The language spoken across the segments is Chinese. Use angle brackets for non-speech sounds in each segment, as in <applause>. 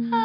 Hi.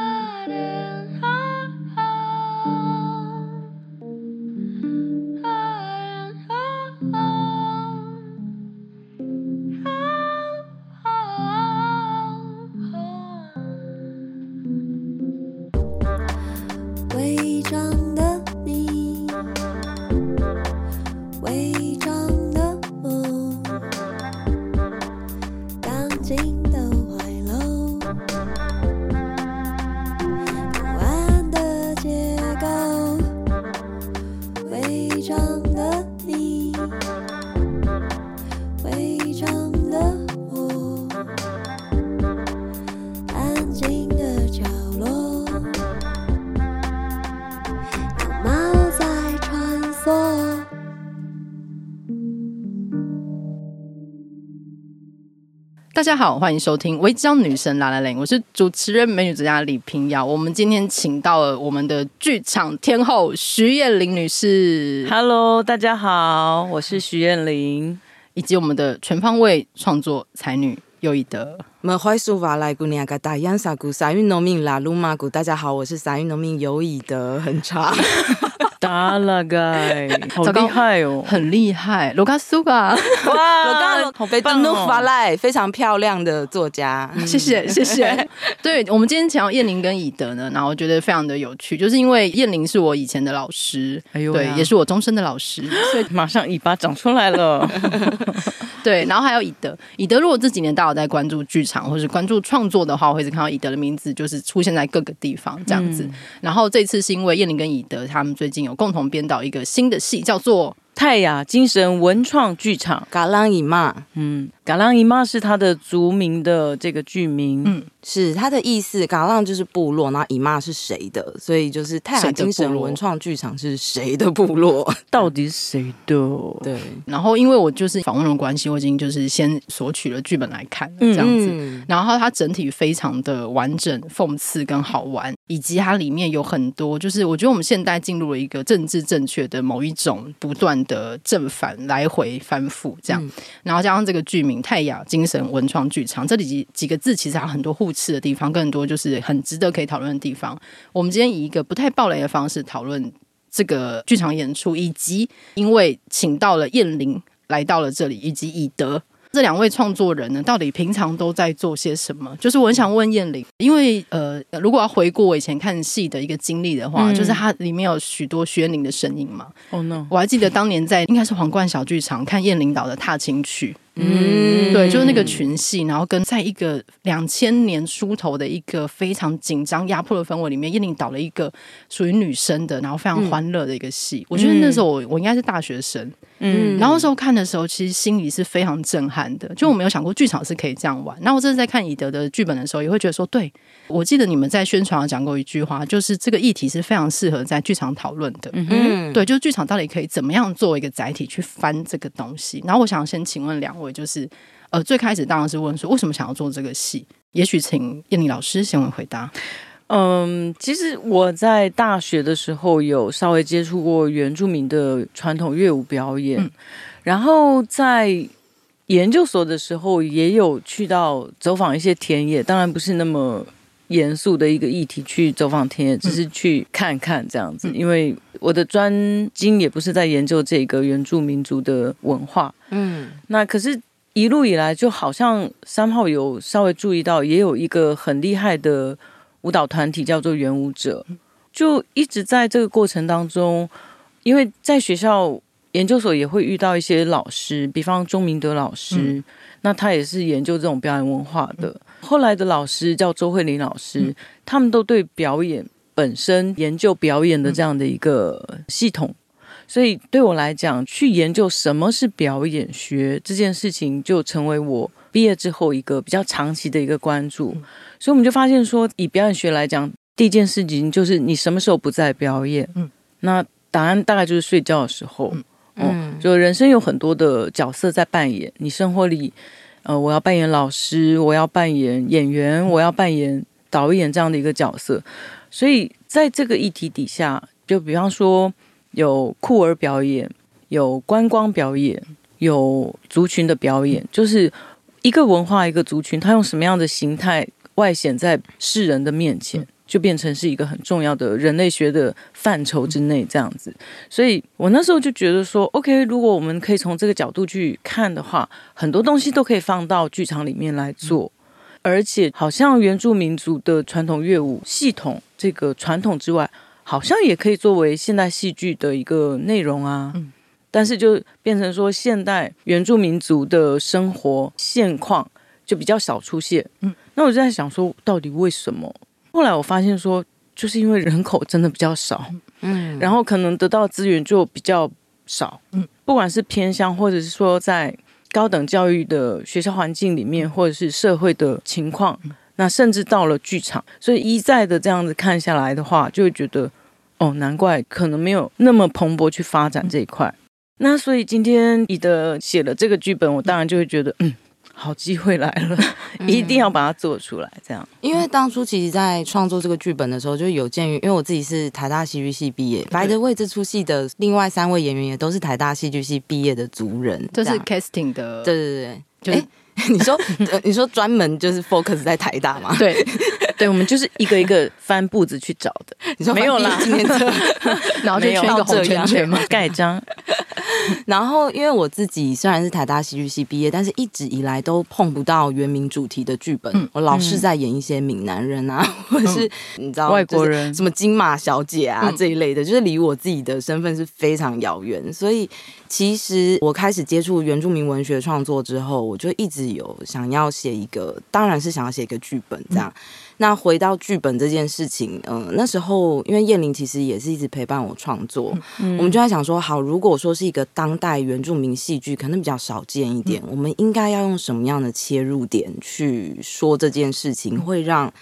大家好，欢迎收听《违章女神 lalaLand》，我是主持人美女作家李平瑶。我们今天请到了我们的剧场天后徐艳玲女士。Hello，大家好，我是徐艳玲，以及我们的全方位创作才女尤以德。大家好，我是撒运农民尤以德，很长。达拉盖，好厉害哦，很厉害。罗卡苏嘎，哇，罗卡好被登录发来，非常漂亮的作家，谢谢谢谢。<laughs> 对，我们今天讲到燕玲跟以德呢，然后我觉得非常的有趣，就是因为燕玲是我以前的老师，哎呦，对，也是我终身的老师，所以马上尾巴长出来了。<laughs> 对，然后还有以德，以德如果这几年大家有在关注剧场或是关注创作的话，我会一直看到以德的名字，就是出现在各个地方这样子。嗯、然后这次是因为燕玲跟以德他们最近有共同编导一个新的戏，叫做。泰雅精神文创剧场，嘎浪伊妈，嗯，嘎浪姨妈是他的族名的这个剧名，嗯，是他的意思。嘎浪就是部落，然后姨妈是谁的，所以就是泰雅精神文创剧场是谁的部落？<laughs> 到底是谁的？对。然后因为我就是访问的关系，我已经就是先索取了剧本来看，这样子。嗯、然后它整体非常的完整、讽刺跟好玩，以及它里面有很多，就是我觉得我们现代进入了一个政治正确的某一种不断。的正反来回反复这样，然后加上这个剧名“泰雅精神文创剧场”，这里几几个字其实还有很多互斥的地方，更多就是很值得可以讨论的地方。我们今天以一个不太暴雷的方式讨论这个剧场演出，以及因为请到了燕玲来到了这里，以及以德。这两位创作人呢，到底平常都在做些什么？就是我很想问燕玲，因为呃，如果要回顾我以前看戏的一个经历的话，嗯、就是它里面有许多徐彦伶的身影嘛。哦、oh, no，我还记得当年在应该是皇冠小剧场看燕玲导的《踏青曲》。嗯，对，就是那个群戏，然后跟在一个两千年出头的一个非常紧张压迫的氛围里面，叶玲导了一个属于女生的，然后非常欢乐的一个戏。嗯、我觉得那时候我我应该是大学生，嗯，然后那时候看的时候，其实心里是非常震撼的，就我没有想过剧场是可以这样玩。然后我这次在看以德的剧本的时候，也会觉得说，对，我记得你们在宣传讲过一句话，就是这个议题是非常适合在剧场讨论的。嗯，对，就是剧场到底可以怎么样作为一个载体去翻这个东西。然后我想先请问两位。就是，呃，最开始当然是问说为什么想要做这个戏？也许请彦伶老师先来回答。嗯，其实我在大学的时候有稍微接触过原住民的传统乐舞表演，嗯、然后在研究所的时候也有去到走访一些田野，当然不是那么严肃的一个议题去走访田野，只是去看看这样子。嗯、因为我的专精也不是在研究这个原住民族的文化，嗯，那可是。一路以来，就好像三号有稍微注意到，也有一个很厉害的舞蹈团体叫做圆舞者，就一直在这个过程当中，因为在学校研究所也会遇到一些老师，比方钟明德老师，嗯、那他也是研究这种表演文化的。嗯、后来的老师叫周慧玲老师，嗯、他们都对表演本身研究表演的这样的一个系统。所以对我来讲，去研究什么是表演学这件事情，就成为我毕业之后一个比较长期的一个关注。所以我们就发现说，以表演学来讲，第一件事情就是你什么时候不在表演？嗯，那答案大概就是睡觉的时候。嗯，嗯，就人生有很多的角色在扮演。你生活里，呃，我要扮演老师，我要扮演演员，我要扮演导演这样的一个角色。所以在这个议题底下，就比方说。有酷儿表演，有观光表演，有族群的表演，就是一个文化一个族群，它用什么样的形态外显在世人的面前。就变成是一个很重要的人类学的范畴之内，这样子。所以我那时候就觉得说，OK，如果我们可以从这个角度去看的话，很多东西都可以放到剧场里面来做。而且，好像原住民族的传统乐舞系统这个传统之外，好像也可以作为现代戏剧的一个内容啊。但是就变成说，现代原住民族的生活现况就比较少出现。嗯，那我就在想说，到底为什么？后来我发现说，就是因为人口真的比较少，嗯，然后可能得到资源就比较少，嗯，不管是偏乡，或者是说在高等教育的学校环境里面，或者是社会的情况，那甚至到了剧场，所以一再的这样子看下来的话，就会觉得，哦，难怪可能没有那么蓬勃去发展这一块。那所以今天你的写了这个剧本，我当然就会觉得，嗯。好机会来了，<laughs> 一定要把它做出来。这样，因为当初其实，在创作这个剧本的时候，就有鉴于，因为我自己是台大戏剧系毕业，by the way，这出戏的另外三位演员也都是台大戏剧系毕业的族人，这是 casting 的，对对对，就是、欸 <laughs> 你说，<laughs> 你说专门就是 focus 在台大吗？对，对，我们就是一个一个翻簿子去找的。你说没有啦，今天这，然后就圈一个红圈圈嘛，<laughs> 盖章。<laughs> 然后，因为我自己虽然是台大戏剧系毕业，但是一直以来都碰不到原名主题的剧本。嗯、我老是在演一些闽南人啊，嗯、或者是你知道外国人什么金马小姐啊、嗯、这一类的，就是离我自己的身份是非常遥远。所以，其实我开始接触原住民文学创作之后，我就一直有想要写一个，当然是想要写一个剧本这样。嗯那回到剧本这件事情，嗯、呃，那时候因为燕玲其实也是一直陪伴我创作，嗯、我们就在想说，好，如果说是一个当代原住民戏剧，可能比较少见一点，嗯、我们应该要用什么样的切入点去说这件事情，会让。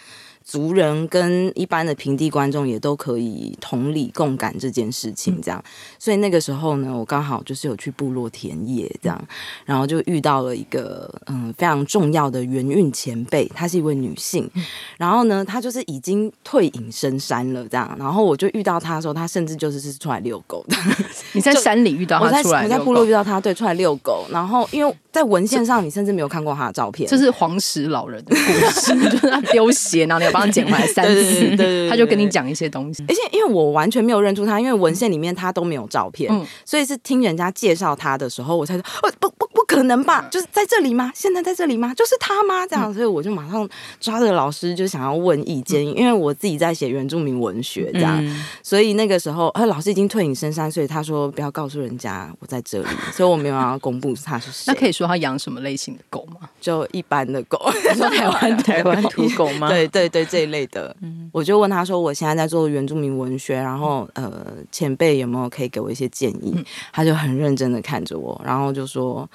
族人跟一般的平地观众也都可以同理共感这件事情，这样，所以那个时候呢，我刚好就是有去部落田野这样，然后就遇到了一个嗯非常重要的原运前辈，她是一位女性，然后呢，她就是已经退隐深山了这样，然后我就遇到她的时候，她甚至就是是出来遛狗的。<laughs> 你在山里遇到她 <laughs> 出来，我在部落遇到她，对，出来遛狗，然后因为。在文献上，你甚至没有看过她的照片。这是黄石老人的故事，<laughs> 就是他丢鞋，然后你要帮他捡回来三次，对对对对，他就跟你讲一些东西。而且因为我完全没有认出他，因为文献里面他都没有照片，嗯、所以是听人家介绍他的时候，我才说，哦，不不不可能吧？就是在这里吗？现在在这里吗？就是他吗？这样，所以我就马上抓着老师就想要问意见，因为我自己在写原住民文学，这样，嗯、所以那个时候，呃，老师已经退隐深山，所以他说不要告诉人家我在这里，<laughs> 所以我没有要公布他是谁。那可以说他养什么类型？的狗吗？就一般的狗，你 <laughs> 说台湾 <laughs> 台湾土狗吗？对对对，这一类的。嗯，我就问他说：“我现在在做原住民文学，然后呃，前辈有没有可以给我一些建议？”嗯、他就很认真的看着我，然后就说：“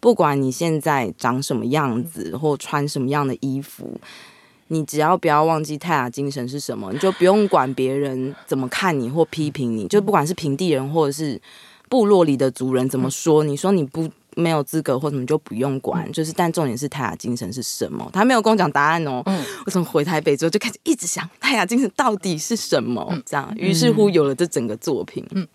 不管你现在长什么样子，或穿什么样的衣服，你只要不要忘记泰雅精神是什么，你就不用管别人怎么看你或批评你，就不管是平地人或者是部落里的族人怎么说，你说你不。”没有资格或什么就不用管，嗯、就是但重点是泰雅精神是什么？他没有跟我讲答案哦。嗯、我从回台北之后就开始一直想泰雅精神到底是什么？嗯、这样，于是乎有了这整个作品。嗯。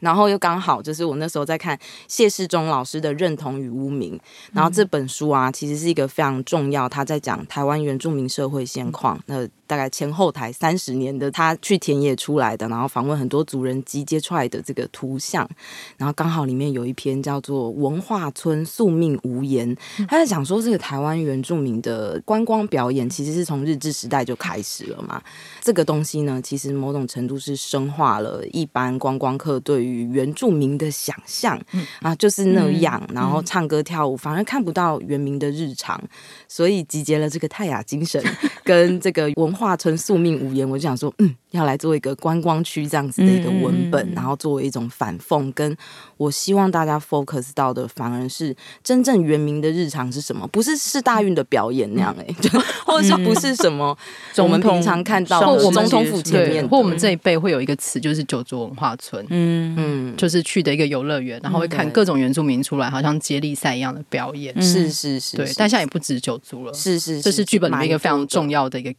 然后又刚好就是我那时候在看谢世忠老师的《认同与污名》，然后这本书啊，其实是一个非常重要，他在讲台湾原住民社会现况。那大概前后台三十年的他去田野出来的，然后访问很多族人集结出来的这个图像，然后刚好里面有一篇叫做《文化村宿命无言》，他在讲说这个台湾原住民的观光表演其实是从日治时代就开始了嘛。这个东西呢，其实某种程度是深化了一般观光客对于原住民的想象，啊，就是那样，然后唱歌跳舞，反而看不到原民的日常，所以集结了这个泰雅精神 <laughs> 跟这个文化成宿命无言，我就想说，嗯。要来做一个观光区这样子的一个文本，嗯、然后作为一种反讽，跟我希望大家 focus 到的，反而是真正原民的日常是什么？不是是大运的表演那样哎、欸，就、嗯、或者说不是什么我们平常看到的总统府前面，或我们这一辈会有一个词，就是九族文化村，嗯。嗯，就是去的一个游乐园，然后会看各种原住民出来，好像接力赛一样的表演，嗯、是是是，对，但现在也不止九族了，是是，是，这是剧本里面一个非常重要的一个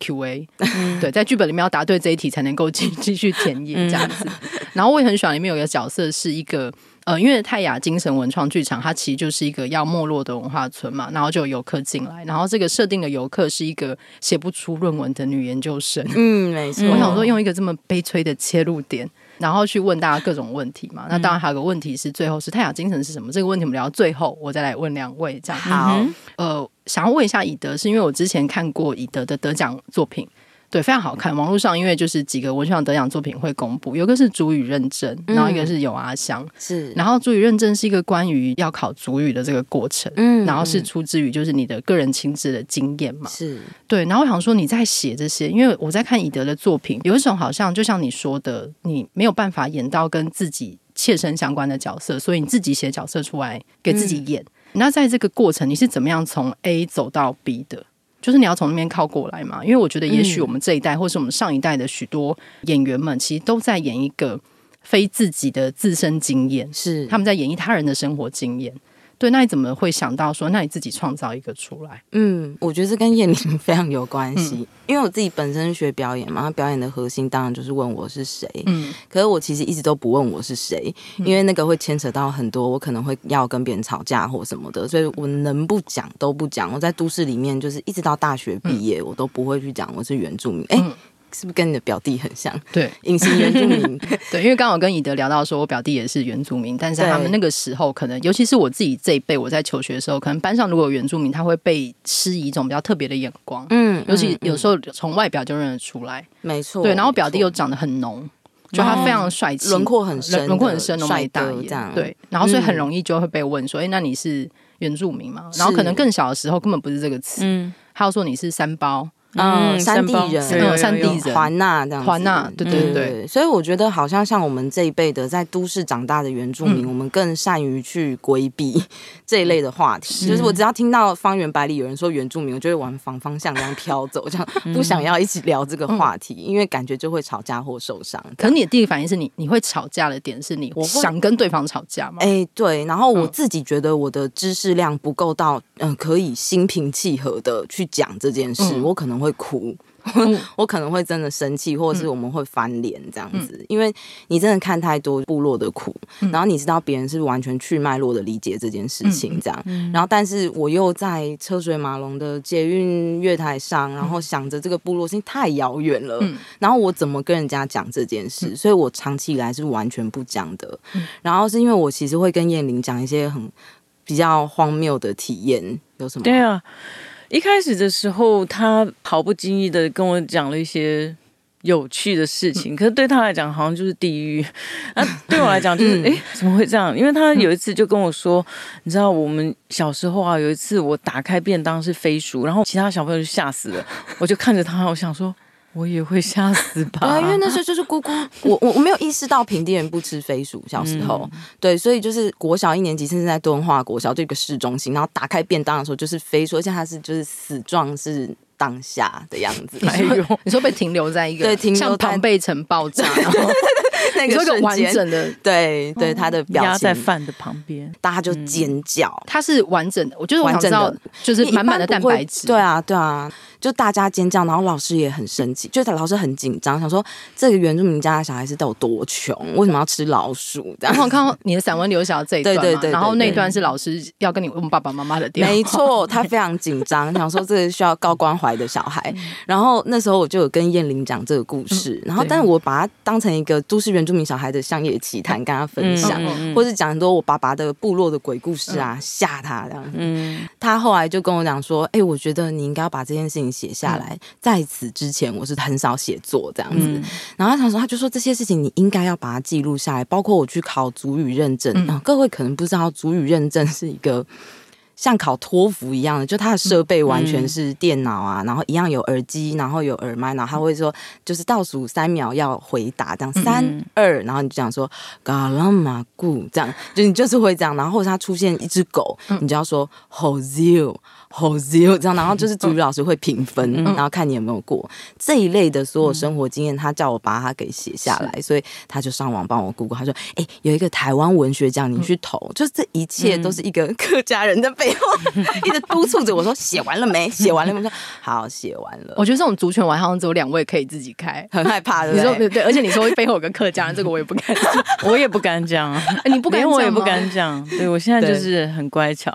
对，在剧本里面要答对这一题才能够继继续田野这样子，<laughs> 然后我也很喜欢里面有一个角色是一个呃，因为泰雅精神文创剧场，它其实就是一个要没落的文化村嘛，然后就有游客进来，然后这个设定的游客是一个写不出论文的女研究生。嗯，没错。我想说用一个这么悲催的切入点，然后去问大家各种问题嘛。那当然还有个问题是，最后是泰雅精神是什么？这个问题我们聊到最后，我再来问两位这样。好，呃，想要问一下以德，是因为我之前看过以德的得奖作品。对，非常好看。网络上因为就是几个文学奖得奖作品会公布，有个是主语认证，然后一个是有阿香，是。然后主语认证是一个关于要考主语的这个过程，嗯，然后是出自于就是你的个人亲自的经验嘛，是对。然后我想说你在写这些，因为我在看以德的作品，有一种好像就像你说的，你没有办法演到跟自己切身相关的角色，所以你自己写角色出来给自己演。那在这个过程，你是怎么样从 A 走到 B 的？就是你要从那边靠过来嘛，因为我觉得也许我们这一代，或是我们上一代的许多演员们，其实都在演一个非自己的自身经验，是他们在演绎他人的生活经验。对，那你怎么会想到说，那你自己创造一个出来？嗯，我觉得这跟燕玲非常有关系，嗯、因为我自己本身学表演嘛，表演的核心当然就是问我是谁。嗯，可是我其实一直都不问我是谁，因为那个会牵扯到很多，我可能会要跟别人吵架或什么的，所以我能不讲都不讲。我在都市里面，就是一直到大学毕业，嗯、我都不会去讲我是原住民。哎、嗯。是不是跟你的表弟很像？对，隐形原住民。<laughs> 对，因为刚好跟以德聊到说，我表弟也是原住民，但是他们那个时候可能，尤其是我自己这一辈，我在求学的时候，可能班上如果有原住民，他会被施以一种比较特别的眼光。嗯，尤其有时候从外表就认得出来。没错。对，然后表弟又长得很浓，就他非常帅气，轮廓很深，轮廓很深，浓眉大眼。对，然后所以很容易就会被问说：“哎，那你是原住民吗？”然后可能更小的时候根本不是这个词，嗯，他要说你是三胞。嗯，山地人，山地人，环纳这样，环纳，对对对。所以我觉得，好像像我们这一辈的在都市长大的原住民，我们更善于去规避这一类的话题。就是我只要听到方圆百里有人说原住民，我就会往反方向这样飘走，这样 <laughs> 不想要一起聊这个话题，因为感觉就会吵架或受伤。可是你的第一个反应是你，你会吵架的点是你我想跟对方吵架吗？哎，对。然后我自己觉得我的知识量不够到，嗯，可以心平气和的去讲这件事，我可能会哭。<laughs> 我可能会真的生气，或者是我们会翻脸这样子，因为你真的看太多部落的苦，然后你知道别人是完全去脉络的理解这件事情这样，然后但是我又在车水马龙的捷运月台上，然后想着这个部落性太遥远了，然后我怎么跟人家讲这件事？所以我长期以来是完全不讲的。然后是因为我其实会跟燕玲讲一些很比较荒谬的体验，有什么？对啊。一开始的时候，他毫不经意的跟我讲了一些有趣的事情，可是对他来讲好像就是地狱，啊，对我来讲就是哎、欸，怎么会这样？因为他有一次就跟我说，你知道我们小时候啊，有一次我打开便当是飞鼠，然后其他小朋友就吓死了，我就看着他，我想说。我也会吓死吧？对，因为那时候就是姑姑，<laughs> 我我我没有意识到平地人不吃飞鼠。小时候，嗯、对，所以就是国小一年级，甚至在敦化国小这个市中心，然后打开便当的时候就是飞鼠，而且它是就是死状是当下的样子。哎呦，<laughs> 你说被停留在一个对，停留像庞贝城爆炸，<laughs> 然后。那个完整的，对对，他的表情压在饭的旁边，大家就尖叫。它是完整的，我觉得我想知道，就是满满的蛋白质。对啊，对啊，就大家尖叫，然后老师也很生气，就是老师很紧张，想说这个原住民家的小孩是都有多穷，为什么要吃老鼠？然后我看到你的散文留下这一段，对对对，然后那段是老师要跟你问爸爸妈妈的电话，没错，他非常紧张，想说这个需要高关怀的小孩。然后那时候我就有跟燕玲讲这个故事，然后但是我把它当成一个都市原住民小孩的乡野奇谈，跟他分享，嗯、或是讲很多我爸爸的部落的鬼故事啊，吓、嗯、他这样子。嗯、他后来就跟我讲说：“哎、欸，我觉得你应该要把这件事情写下来。嗯、在此之前，我是很少写作这样子。嗯、然后他想说，他就说这些事情你应该要把它记录下来，包括我去考主语认证。嗯、各位可能不知道，主语认证是一个。”像考托福一样的，就它的设备完全是电脑啊，嗯、然后一样有耳机，然后有耳麦，然后他会说，就是倒数三秒要回答，这样三二，然后你就讲说嘎拉马古，这样就你就是会这样，然后或者它出现一只狗，嗯、你就要说 Hozio。好 zero 这样，然后就是 <laughs> 主语老师会评分，嗯、然后看你有没有过这一类的所有生活经验，他叫我把它给写下来，所以他就上网帮我 Google，他说：“哎、欸，有一个台湾文学奖，你去投。嗯”就是这一切都是一个 <laughs> 客家人的背背后 <laughs> 一直督促着我说：“写完了没？写完了没？”我说：“好，写完了。”我觉得这种族群晚上只有两位可以自己开，很害怕的。你说对对，而且你说背后有个客家人，这个我也不敢讲，我也不敢讲，你不敢讲，我也不敢讲。对，我现在就是很乖巧。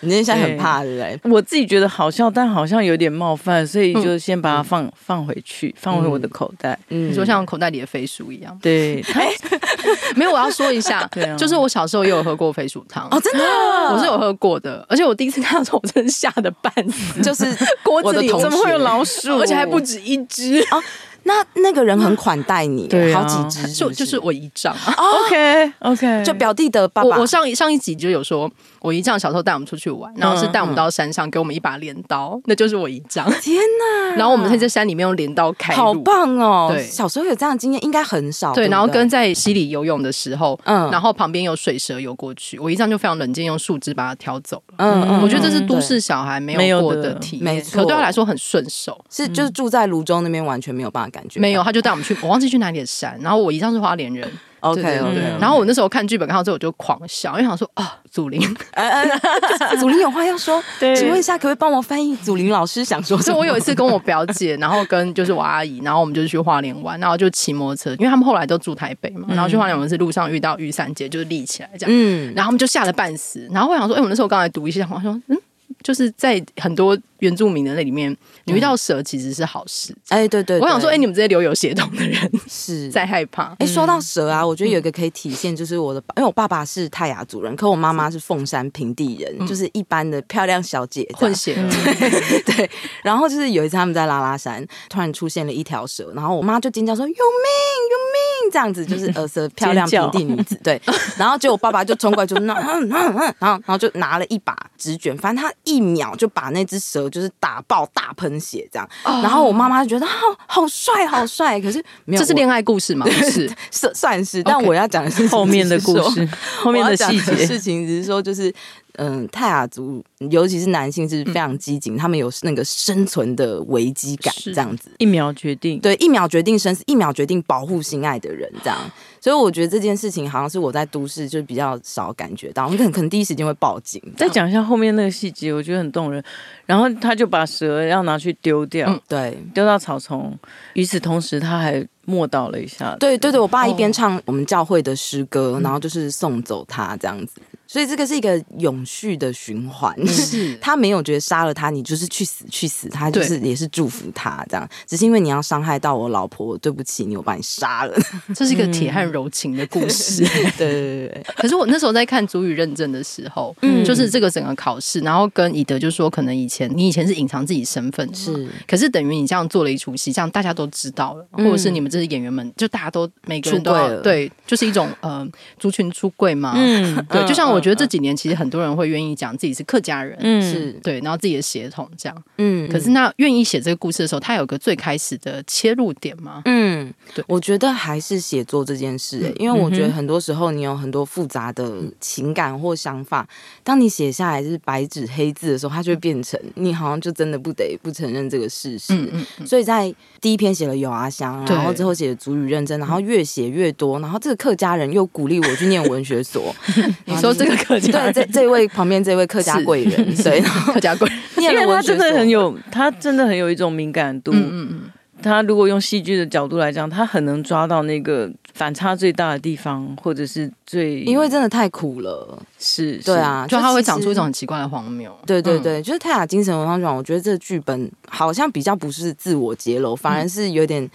你现在很怕对不对？我自己觉得好笑，但好像有点冒犯，所以就先把它放、嗯、放回去，放回我的口袋。嗯，你说像口袋里的飞鼠一样。对 <laughs> <laughs> 没有，我要说一下，<laughs> 对啊，就是我小时候也有喝过飞鼠汤哦，真的，我是有喝过的，而且我第一次看到时候，我真的吓得半死，就是锅子里怎么会有老鼠，而且还不止一只啊。那那个人很款待你，对，好几只，就就是我姨丈。<laughs> OK OK，就表弟的爸爸。我上一上一集就有说，我姨丈小时候带我们出去玩，然后是带我们到山上，给我们一把镰刀，那就是我姨丈。天哪！然后我们在这山里面用镰刀开，好棒哦！对，小时候有这样的经验应该很少。对，然后跟在溪里游泳的时候，嗯，然后旁边有水蛇游过去，我姨丈就非常冷静，用树枝把它挑走了。嗯嗯，我觉得这是都市小孩没有过的体验，没错，可对他来说很顺手。是，就是住在泸州那边，完全没有办法感觉。没有，他就带。我们去，<laughs> 我忘记去哪里的山。然后我姨丈是花莲人，OK OK, okay。然后我那时候看剧本看到之后，我就狂笑，因为想说啊，祖林，<laughs> 祖林有话要说。对，请问一下，可不可以帮我翻译祖林老师想说什么？所以我有一次跟我表姐，然后跟就是我阿姨，然后我们就去花莲玩，然后就骑摩托车，因为他们后来都住台北嘛。然后去花莲，我们是路上遇到雨伞节，就是立起来这样。嗯。然后他们就吓得半死。然后我想说，哎，我那时候刚才读一下，我说，嗯。就是在很多原住民的那里面，你遇到蛇其实是好事。哎，对对，我想说，哎，你们这些留有血统的人是 <laughs> 在害怕。哎，说到蛇啊，我觉得有一个可以体现，就是我的，因为我爸爸是泰雅族人，可我妈妈是凤山平地人，就是一般的漂亮小姐混血。<laughs> 对，然后就是有一次他们在拉拉山，突然出现了一条蛇，然后我妈就尖叫说：“有命，有命！”这样子就是 <laughs> 呃，蛇漂亮平地女子。对，然后结果我爸爸就冲过来就那，然后然后就拿了一把纸卷，反正他。一秒就把那只蛇就是打爆，大喷血这样，然后我妈妈就觉得好好帅，好帅。可是没有，这是恋爱故事吗？不是，<laughs> 算算是。但我要讲的是后面的故事，<laughs> 后面的细节事情，只是说就是。嗯，泰雅族尤其是男性是非常机警，嗯、他们有那个生存的危机感，这样子一秒决定，对，一秒决定生死，一秒决定保护心爱的人，这样。所以我觉得这件事情好像是我在都市就比较少感觉到，我们可能可能第一时间会报警。再讲一下后面那个细节，我觉得很动人。然后他就把蛇要拿去丢掉，嗯、对，丢到草丛。与此同时，他还默祷了一下。对对对，我爸一边唱我们教会的诗歌，哦、然后就是送走他这样子。所以这个是一个永续的循环，是。<laughs> 他没有觉得杀了他，你就是去死去死，他就是也是祝福他这样，只是因为你要伤害到我老婆，对不起你，我把你杀了。<laughs> 这是一个铁汉柔情的故事，<laughs> 对对对对。可是我那时候在看足语认证的时候，嗯，就是这个整个考试，然后跟以德就说，可能以前你以前是隐藏自己身份，是，可是等于你这样做了一出戏，这样大家都知道了，或者是你们这些演员们，就大家都每个人都对，就是一种呃族群出柜嘛，嗯，对，就像我。我觉得这几年其实很多人会愿意讲自己是客家人，嗯，是对，然后自己的血统这样，嗯。可是那愿意写这个故事的时候，他有个最开始的切入点吗？嗯，对，我觉得还是写作这件事，欸，因为我觉得很多时候你有很多复杂的情感或想法，当你写下来是白纸黑字的时候，它就会变成你好像就真的不得不承认这个事实。嗯嗯。所以在第一篇写了有阿香，然后之后写了主语认真，然后越写越多，然后这个客家人又鼓励我去念文学所。<laughs> 你说这个。客家对，这这位旁边这位客家贵人，<laughs> 是。对，客家贵人，<laughs> 因为他真的很有，他真的很有一种敏感度。嗯嗯嗯，他如果用戏剧的角度来讲，他很能抓到那个反差最大的地方，或者是最，因为真的太苦了，是，对啊，就他会长出一种很奇怪的荒谬。对对对，就是泰雅精神文化奖，我觉得这个剧本好像比较不是自我揭露，反而是有点。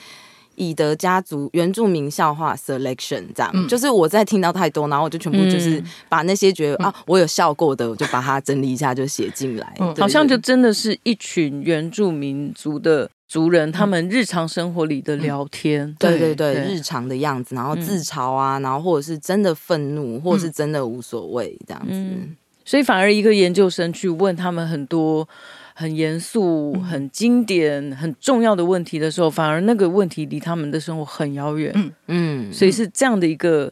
以德家族原住民笑话 selection 这样，嗯、就是我在听到太多，然后我就全部就是把那些觉得、嗯、啊，我有笑过的，我就把它整理一下，就写进来。嗯、好像就真的是一群原住民族的族人，他们日常生活里的聊天，嗯、对对对，对。日常的样子，然后自嘲啊，然后或者是真的愤怒，或者是真的无所谓这样子、嗯。所以反而一个研究生去问他们很多。很严肃、很经典、很重要的问题的时候，反而那个问题离他们的生活很遥远。嗯。嗯，所以是这样的一个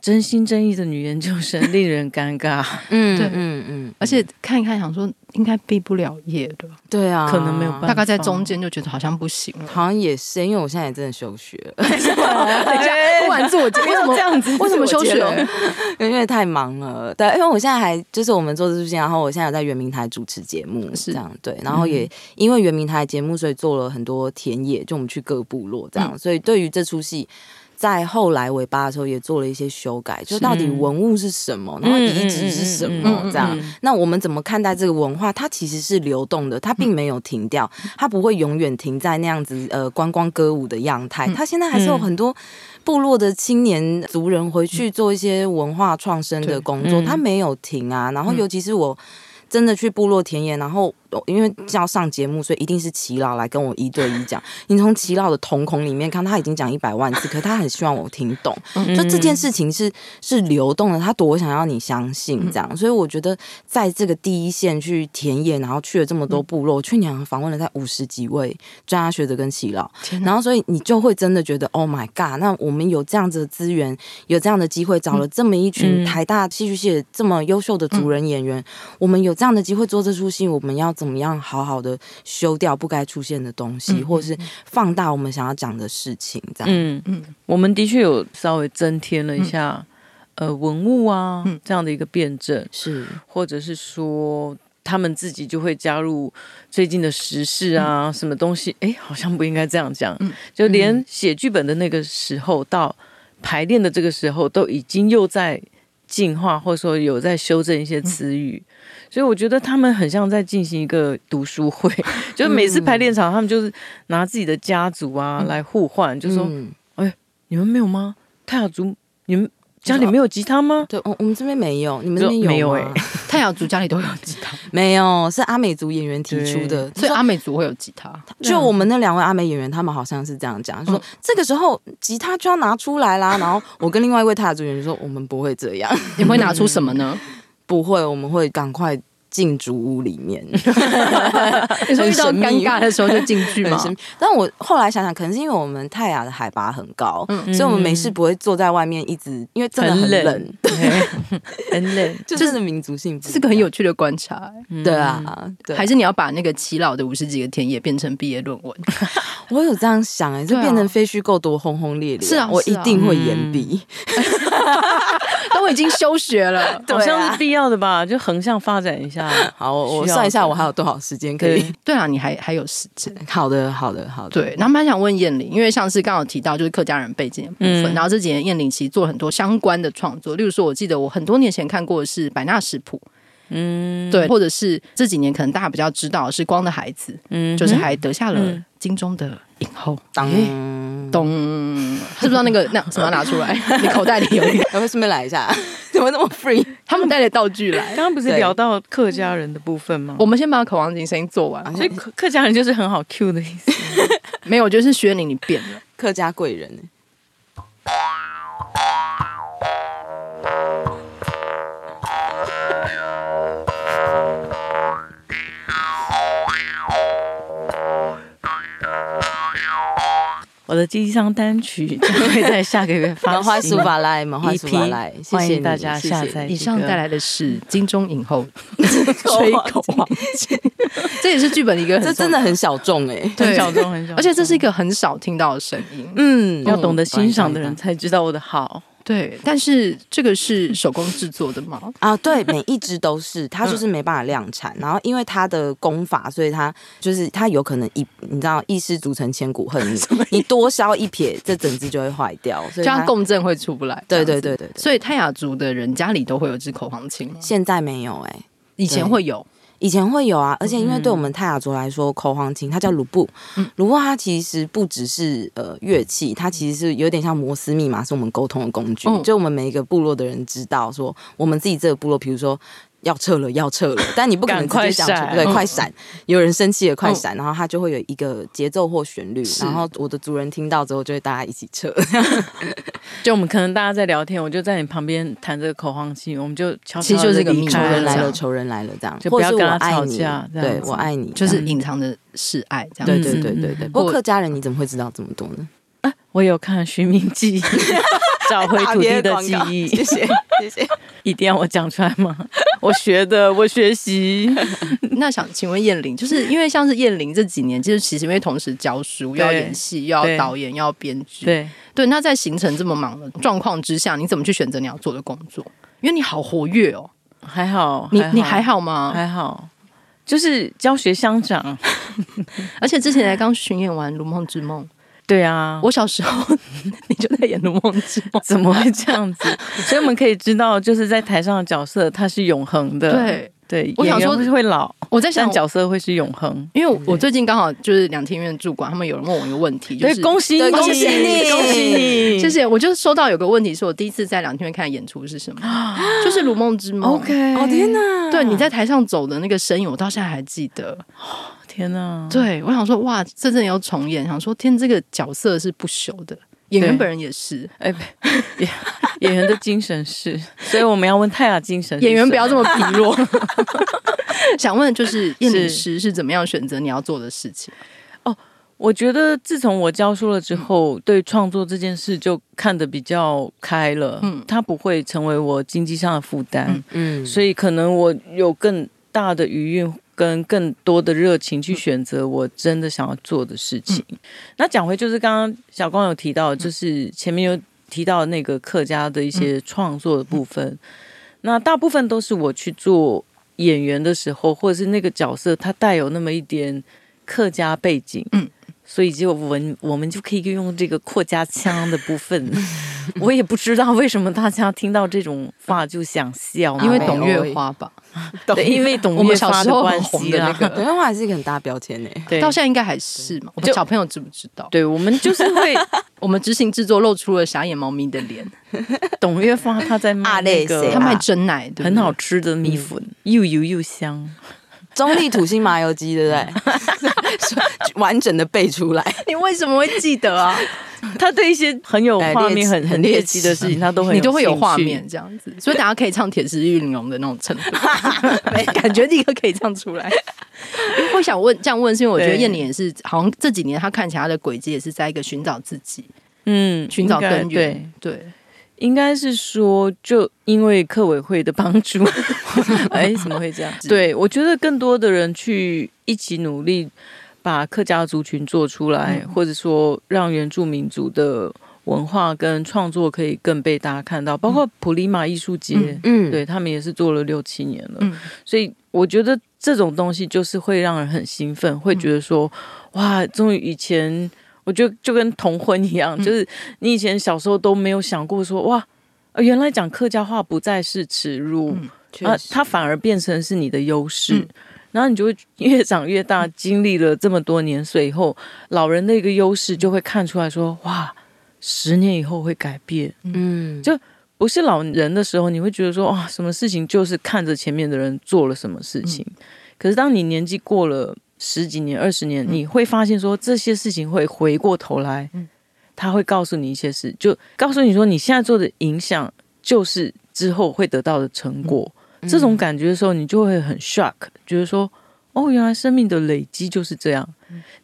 真心真意的女研究生令人尴尬。<laughs> 嗯，对，嗯嗯，而且看一看，想说应该毕不了业的，对啊，可能没有办法，大概在中间就觉得好像不行了。好像也是，因为我现在也真的休学了。<laughs> 等一下，不管自我介绍，为什么这样子？为什么休学？<laughs> 因为太忙了。对，因为我现在还就是我们做这出戏，然后我现在有在圆明台主持节目，是这样对。然后也因为圆明台节目，所以做了很多田野，就我们去各部落这样。所以对于这出戏。在后来尾巴的时候也做了一些修改，就到底文物是什么，然后遗址是什么，这样。那我们怎么看待这个文化？它其实是流动的，它并没有停掉，它不会永远停在那样子呃观光歌舞的样态。它现在还是有很多部落的青年族人回去做一些文化创生的工作，它没有停啊。然后尤其是我真的去部落田野，然后。因为要上节目，所以一定是齐老来跟我一对一讲。你从齐老的瞳孔里面看，他已经讲一百万次，可他很希望我听懂。就这件事情是是流动的，他多想要你相信这样。所以我觉得在这个第一线去田野，然后去了这么多部落，去年访问了在五十几位专家学者跟齐老，然后所以你就会真的觉得，Oh my God！那我们有这样子的资源，有这样的机会，找了这么一群台大戏剧系这么优秀的族人演员，我们有这样的机会做这出戏，我们要。怎么样好好的修掉不该出现的东西，嗯、或者是放大我们想要讲的事情，这样。嗯嗯，我们的确有稍微增添了一下，嗯、呃，文物啊、嗯、这样的一个辩证，是，或者是说他们自己就会加入最近的时事啊，嗯、什么东西？哎，好像不应该这样讲。嗯、就连写剧本的那个时候到排练的这个时候，都已经又在进化，或者说有在修正一些词语。嗯所以我觉得他们很像在进行一个读书会，<laughs> 就是每次排练场，他们就是拿自己的家族啊来互换，就说：“哎，你们没有吗？泰雅族，你们家里没有吉他吗？”对，我我们这边没有，你们那边有没有？哎，泰雅族家里都有吉他，<laughs> 没有，是阿美族演员提出的，所以阿美族会有吉他。就我们那两位阿美演员，他们好像是这样讲，说这个时候吉他就要拿出来啦。<laughs> 然后我跟另外一位泰雅族演员说：“我们不会这样，你们会拿出什么呢？” <laughs> 不会，我们会赶快进竹屋里面。<laughs> 你说遇到尴尬的时候就进去吗？但我后来想想，可能是因为我们泰雅的海拔很高，嗯、所以我们没事不会坐在外面一直，因为真的很冷，很冷，对 <laughs> 很冷，<laughs> 就是民族性，是个很有趣的观察。对啊，对还是你要把那个耆老的五十几个田野变成毕业论文？我有这样想哎、欸，就变成非虚构多轰轰烈烈。是啊，我一定会延毕。但我已经休学了，好像是必要的吧？就横向发展一下。好，我我算一下，我还有多少时间可以？对啊，你还还有时间。好的，好的，好的。对，然后蛮想问燕玲，因为上次刚好提到就是客家人背景的部分，然后这几年燕玲其实做了很多相关的创作，例如说，我记得我很多年前看过的是百纳食谱，嗯，对，或者是这几年可能大家比较知道是《光的孩子》，嗯，就是还得下了金钟的影后。当咚，知不知道那个那什么拿出来？你口袋里有一个，<laughs> 要不顺便来一下？<laughs> 怎么那么 free？他们带着道具来。刚刚不是聊到客家人的部分吗？我们先把口王琴声音做完。所以客客家人就是很好 Q 的意思。<laughs> 没有，就是薛宁你变了，客家贵人。我的第一张单曲 <laughs> 将会在下个月发 <laughs> 行。书法来，花苏法来，欢迎大家下载。以上带来的是金钟影后 <laughs> 吹口黄金，这也是剧本的一个，这真的很小众哎，很小众，很小众，而且这是一个很少听到的声音。嗯，要懂得欣赏的人才知道我的好。对，但是这个是手工制作的吗？啊，对，每一只都是，它就是没办法量产。嗯、然后因为它的工法，所以它就是它有可能一，你知道，一失足成千古恨，你多削一撇，这整只就会坏掉，所以它共振会出不来。对对对对，对，所以泰雅族的人家里都会有只口簧琴吗？现在没有哎、欸，以前会有。以前会有啊，而且因为对我们泰雅族来说，口簧琴它叫鲁布，鲁布它其实不只是呃乐器，它其实是有点像摩斯密码，是我们沟通的工具。就我们每一个部落的人知道，说我们自己这个部落，比如说。要撤了，要撤了，但你不可能直接讲出来，对，快闪！有人生气了，快闪！然后他就会有一个节奏或旋律，然后我的族人听到之后，就会大家一起撤。<laughs> 就我们可能大家在聊天，我就在你旁边弹这个口簧琴，我们就悄悄其实就是一个仇人来了，仇人来了这样，就不要跟他吵架。对，我爱你，就是隐藏的示爱这样。对对对对对。不过客家人你怎么会知道这么多呢？啊，我有看《寻名记》。<laughs> 找回土地的记忆。谢 <laughs> 谢谢谢，<laughs> 一定要我讲出来吗？<laughs> 我学的，我学习。那想请问燕玲，就是因为像是燕玲这几年，就是其实因为同时教书，要演戏，又要导演，又要编剧，对对。那在行程这么忙的状况之下，你怎么去选择你要做的工作？因为你好活跃哦，还好，你你还好吗？还好，就是教学相长，而且之前才刚巡演完《如梦之梦》。对啊，我小时候 <laughs> 你就在演《如梦之梦》，怎么会这样子？<laughs> 所以我们可以知道，就是在台上的角色它是永恒的。对。对，我想说是会老，我在想角色会是永恒，因为我最近刚好就是两天院主管，他们有人问我一个问题，就是恭喜你，恭喜你，恭喜你，<laughs> 谢谢。我就收到有个问题，是我第一次在两天院看演出是什么？<gasps> 就是《如梦之梦》。OK，哦天哪，对，你在台上走的那个身影，我到现在还记得。<gasps> 天哪，对，我想说哇，这阵要重演，想说天，这个角色是不朽的。演员本人也是，哎，演演员的精神是，所以我们要问泰雅精神。演员不要这么 <laughs> 疲弱。<laughs> 想问就是彦伶师是怎么样选择你要做的事情？哦，我觉得自从我教书了之后，嗯、对创作这件事就看得比较开了。嗯，它不会成为我经济上的负担。嗯，所以可能我有更大的余裕。跟更多的热情去选择我真的想要做的事情。嗯、那讲回就是刚刚小光有提到，就是前面有提到那个客家的一些创作的部分。嗯、那大部分都是我去做演员的时候，或者是那个角色他带有那么一点客家背景，嗯，所以就我们我们就可以用这个扩家腔的部分。<laughs> 我也不知道为什么大家听到这种话就想笑，因为董月花吧。<laughs> 对，因为董月花的关系啊，董月花还是一个很大标签呢。对，到现在应该还是嘛。我们小朋友知不知道？对，我们就是会，<laughs> 我们执行制作露出了傻眼猫咪的脸。董月花他在卖那个，他卖真奶，很好吃的米粉，又油又香。中立土星麻油鸡，对不对？<laughs> 完整的背出来。你为什么会记得啊？<laughs> 他对一些很有画面、很很猎奇的事情，他都会你都会有画面这样子，所以大家可以唱《铁石玉玲珑》的那种程度，<laughs> 感觉立刻可以唱出来。我想问这样问，是因为我觉得燕玲也是，好像这几年他看起来他的轨迹也是在一个寻找自己，嗯，寻找根源。对，应该是说，就因为客委会的帮助，哎，怎么会这样？<laughs> 对，我觉得更多的人去一起努力。把客家族群做出来，或者说让原住民族的文化跟创作可以更被大家看到，包括普利马艺术节，嗯，对他们也是做了六七年了，嗯，所以我觉得这种东西就是会让人很兴奋，会觉得说，哇，终于以前我觉得就跟同婚一样，就是你以前小时候都没有想过说，哇，原来讲客家话不再是耻辱，啊，它反而变成是你的优势。<laughs> 然后你就会越长越大，经历了这么多年，岁以以后老人的一个优势就会看出来说：哇，十年以后会改变。嗯，就不是老人的时候，你会觉得说：哇，什么事情就是看着前面的人做了什么事情。嗯、可是当你年纪过了十几年、二十年，你会发现说这些事情会回过头来，他会告诉你一些事，就告诉你说你现在做的影响就是之后会得到的成果。这种感觉的时候，你就会很 shock，觉得说，哦，原来生命的累积就是这样。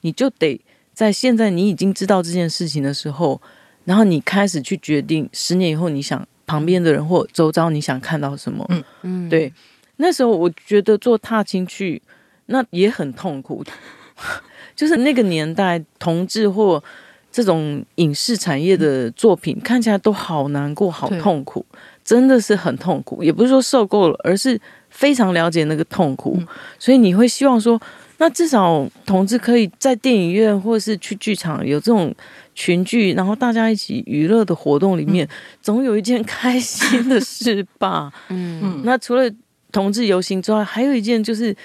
你就得在现在你已经知道这件事情的时候，然后你开始去决定十年以后你想旁边的人或周遭你想看到什么。嗯嗯，对。那时候我觉得做踏青去，那也很痛苦，<laughs> 就是那个年代同志或这种影视产业的作品看起来都好难过、好痛苦。真的是很痛苦，也不是说受够了，而是非常了解那个痛苦，嗯、所以你会希望说，那至少同志可以在电影院或者是去剧场有这种群聚，然后大家一起娱乐的活动里面，嗯、总有一件开心的事吧。<laughs> 嗯，那除了同志游行之外，还有一件就是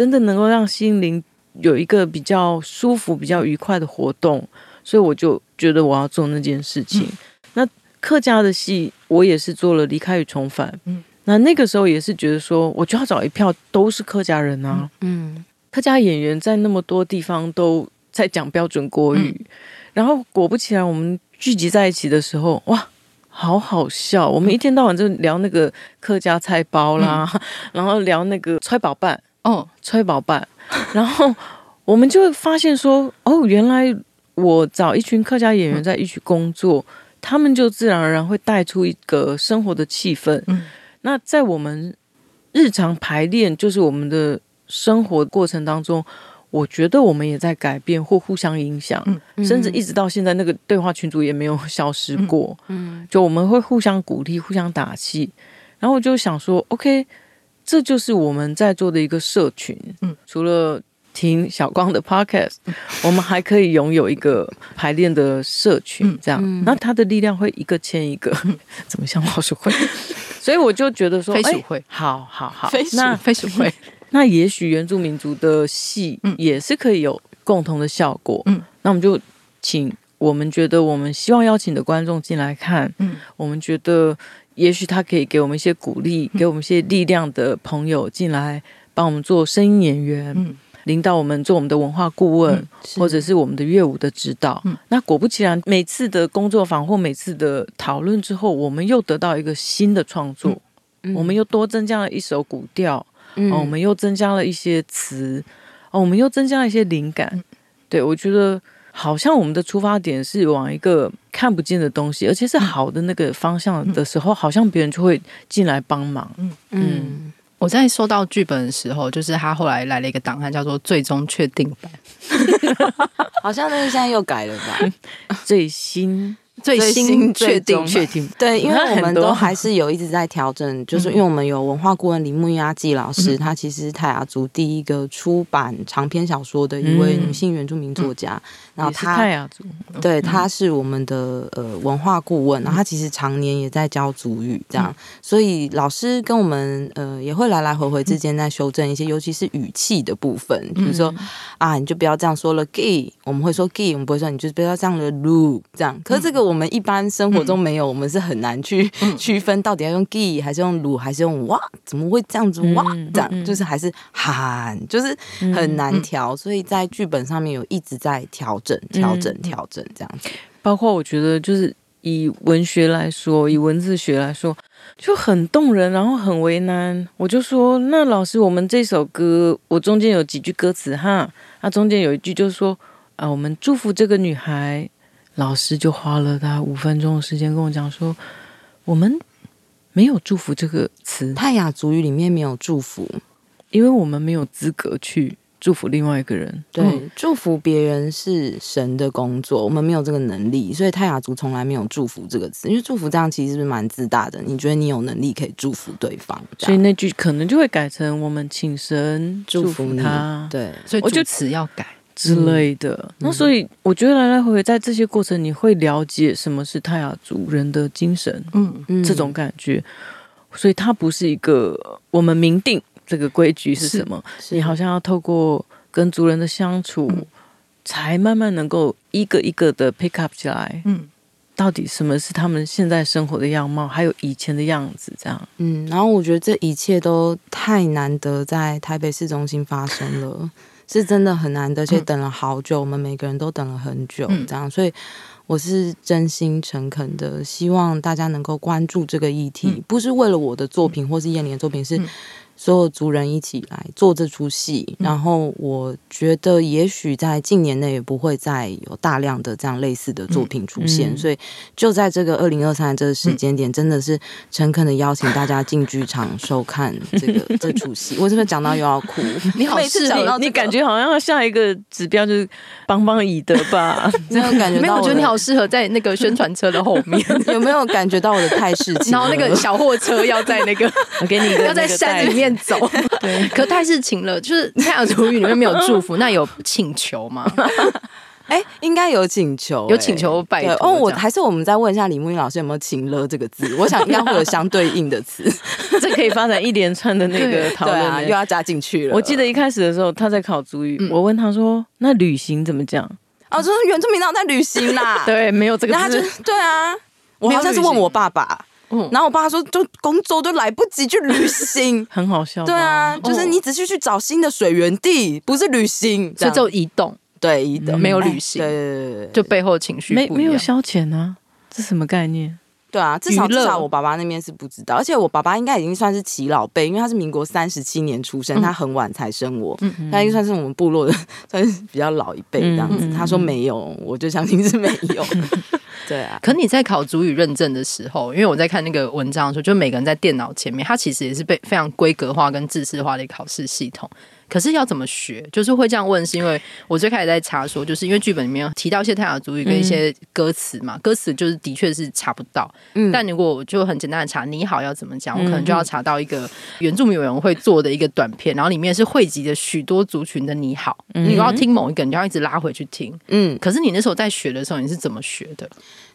真的能够让心灵有一个比较舒服、比较愉快的活动，所以我就觉得我要做那件事情。嗯、那。客家的戏，我也是做了《离开与重返》。嗯，那那个时候也是觉得说，我就要找一票都是客家人啊。嗯，客家演员在那么多地方都在讲标准国语，嗯、然后果不其然，我们聚集在一起的时候，哇，好好笑！我们一天到晚就聊那个客家菜包啦，嗯、<laughs> 然后聊那个揣宝饭哦，崔宝办，<laughs> 然后我们就发现说，哦，原来我找一群客家演员在一起工作。他们就自然而然会带出一个生活的气氛。嗯，那在我们日常排练，就是我们的生活过程当中，我觉得我们也在改变或互相影响，嗯，甚至一直到现在，那个对话群组也没有消失过。嗯，就我们会互相鼓励、互相打气。然后我就想说，OK，这就是我们在做的一个社群。嗯，除了听小光的 Podcast，嗯，我们还可以拥有一个排练的社群，这样。嗯，那它的力量会一个牵一个，嗯，怎么像老鼠会？<laughs> 所以我就觉得说，飞鼠会，哎，好好好，飞那飞鼠会，<laughs> 那也许原住民族的戏也是可以有共同的效果。嗯，那我们就请我们觉得我们希望邀请的观众进来看。嗯，我们觉得。也许他可以给我们一些鼓励，给我们一些力量的朋友进来帮我们做声音演员，嗯，领导我们做我们的文化顾问，嗯、或者是我们的乐舞的指导。嗯、那果不其然，每次的工作坊或每次的讨论之后，我们又得到一个新的创作，嗯、我们又多增加了一首古调，嗯、哦，我们又增加了一些词，哦，我们又增加了一些灵感。嗯、对，我觉得。好像我们的出发点是往一个看不见的东西，而且是好的那个方向的时候，嗯、好像别人就会进来帮忙。嗯嗯，嗯我在收到剧本的时候，就是他后来来了一个档案，叫做“最终确定版”，<laughs> <laughs> 好像那个现在又改了吧？最新。最新确定确定，对，因为我们都还是有一直在调整，就是因为我们有文化顾问李木亚纪老师，她其实是泰雅族第一个出版长篇小说的一位女性原住民作家，然后她泰雅族，对，她是我们的呃文化顾问，然后她其实常年也在教族语，这样，所以老师跟我们呃也会来来回回之间在修正一些，尤其是语气的部分，比如说啊，你就不要这样说了，gay，我们会说 gay，我们不会说你就不要这样的，lu 这样，可是这个我。我们一般生活中没有，我们是很难去区分到底要用 gi 还是用鲁还是用哇？怎么会这样子哇？这样就是还是喊，就是很难调。所以在剧本上面有一直在调整、调整、调整这样子。包括我觉得，就是以文学来说，以文字学来说，就很动人，然后很为难。我就说，那老师，我们这首歌，我中间有几句歌词哈，那中间有一句就是说啊，我们祝福这个女孩。老师就花了他五分钟的时间跟我讲说，我们没有祝福这个词，泰雅族语里面没有祝福，因为我们没有资格去祝福另外一个人。对，嗯、祝福别人是神的工作，我们没有这个能力，所以泰雅族从来没有祝福这个词。因为祝福这样其实是蛮自大的，你觉得你有能力可以祝福对方，所以那句可能就会改成我们请神祝福他。福对，所以我觉得词要改。之类的，嗯、那所以我觉得来来回回在这些过程，你会了解什么是泰雅族人的精神，嗯嗯，这种感觉。所以它不是一个我们明定这个规矩是什么，你好像要透过跟族人的相处，嗯、才慢慢能够一个一个的 pick up 起来。嗯，到底什么是他们现在生活的样貌，还有以前的样子，这样。嗯，然后我觉得这一切都太难得在台北市中心发生了。<laughs> 是真的很难得，而且等了好久，嗯、我们每个人都等了很久，这样，所以我是真心诚恳的希望大家能够关注这个议题，嗯、不是为了我的作品或是燕玲的作品，是。所有族人一起来做这出戏，然后我觉得也许在近年内也不会再有大量的这样类似的作品出现，所以就在这个二零二三这个时间点，真的是诚恳的邀请大家进剧场收看这个 <laughs> 这出戏。我这边讲到又要哭，<laughs> 你好适合，你感觉好像要下一个指标就是帮帮以德吧？<laughs> 没有感觉到？没有，我觉得你好适合在那个宣传车的后面。有没有感觉到我的态势？然后那个小货车要在那个，我给你要在山里面。走，<laughs> 对，可太是情了，就是泰雅族语里面没有祝福，那有请求吗？<laughs> 哎、欸，应该有请求、欸，有请求拜托。哦，我还是我们再问一下李木英老师有没有“情了”这个字？<laughs> 我想应该会有相对应的词，这可以发展一连串的那个讨论、啊，又要加进去了。我记得一开始的时候，他在考主语，嗯、我问他说：“那旅行怎么讲？”哦，就是原住民党在旅行啦。对，没有这个字。对啊，我好像是问我爸爸。嗯，然后我爸说，就工作都来不及去旅行，<laughs> 很好笑。对啊，就是你只是去找新的水源地，不是旅行，这就移动，对，移动。没有旅行，对对对，就背后情绪没没有消遣呢？这什么概念？对啊，至少至少我爸爸那边是不知道，而且我爸爸应该已经算是耆老辈，因为他是民国三十七年出生，他很晚才生我，他应该算是我们部落的算是比较老一辈这样子。他说没有，我就相信是没有。<laughs> 对啊。可你在考主语认证的时候，因为我在看那个文章的时候，就每个人在电脑前面，它其实也是被非常规格化跟制式化的考试系统。可是要怎么学？就是会这样问，是因为我最开始在查说，就是因为剧本里面提到一些泰雅族语跟一些歌词嘛，嗯、歌词就是的确是查不到。嗯，但如果我就很简单的查“你好”要怎么讲，我可能就要查到一个原住民委员会做的一个短片，然后里面是汇集的许多族群的“你好”。嗯，你要听某一个，你就要一直拉回去听。嗯，可是你那时候在学的时候，你是怎么学的？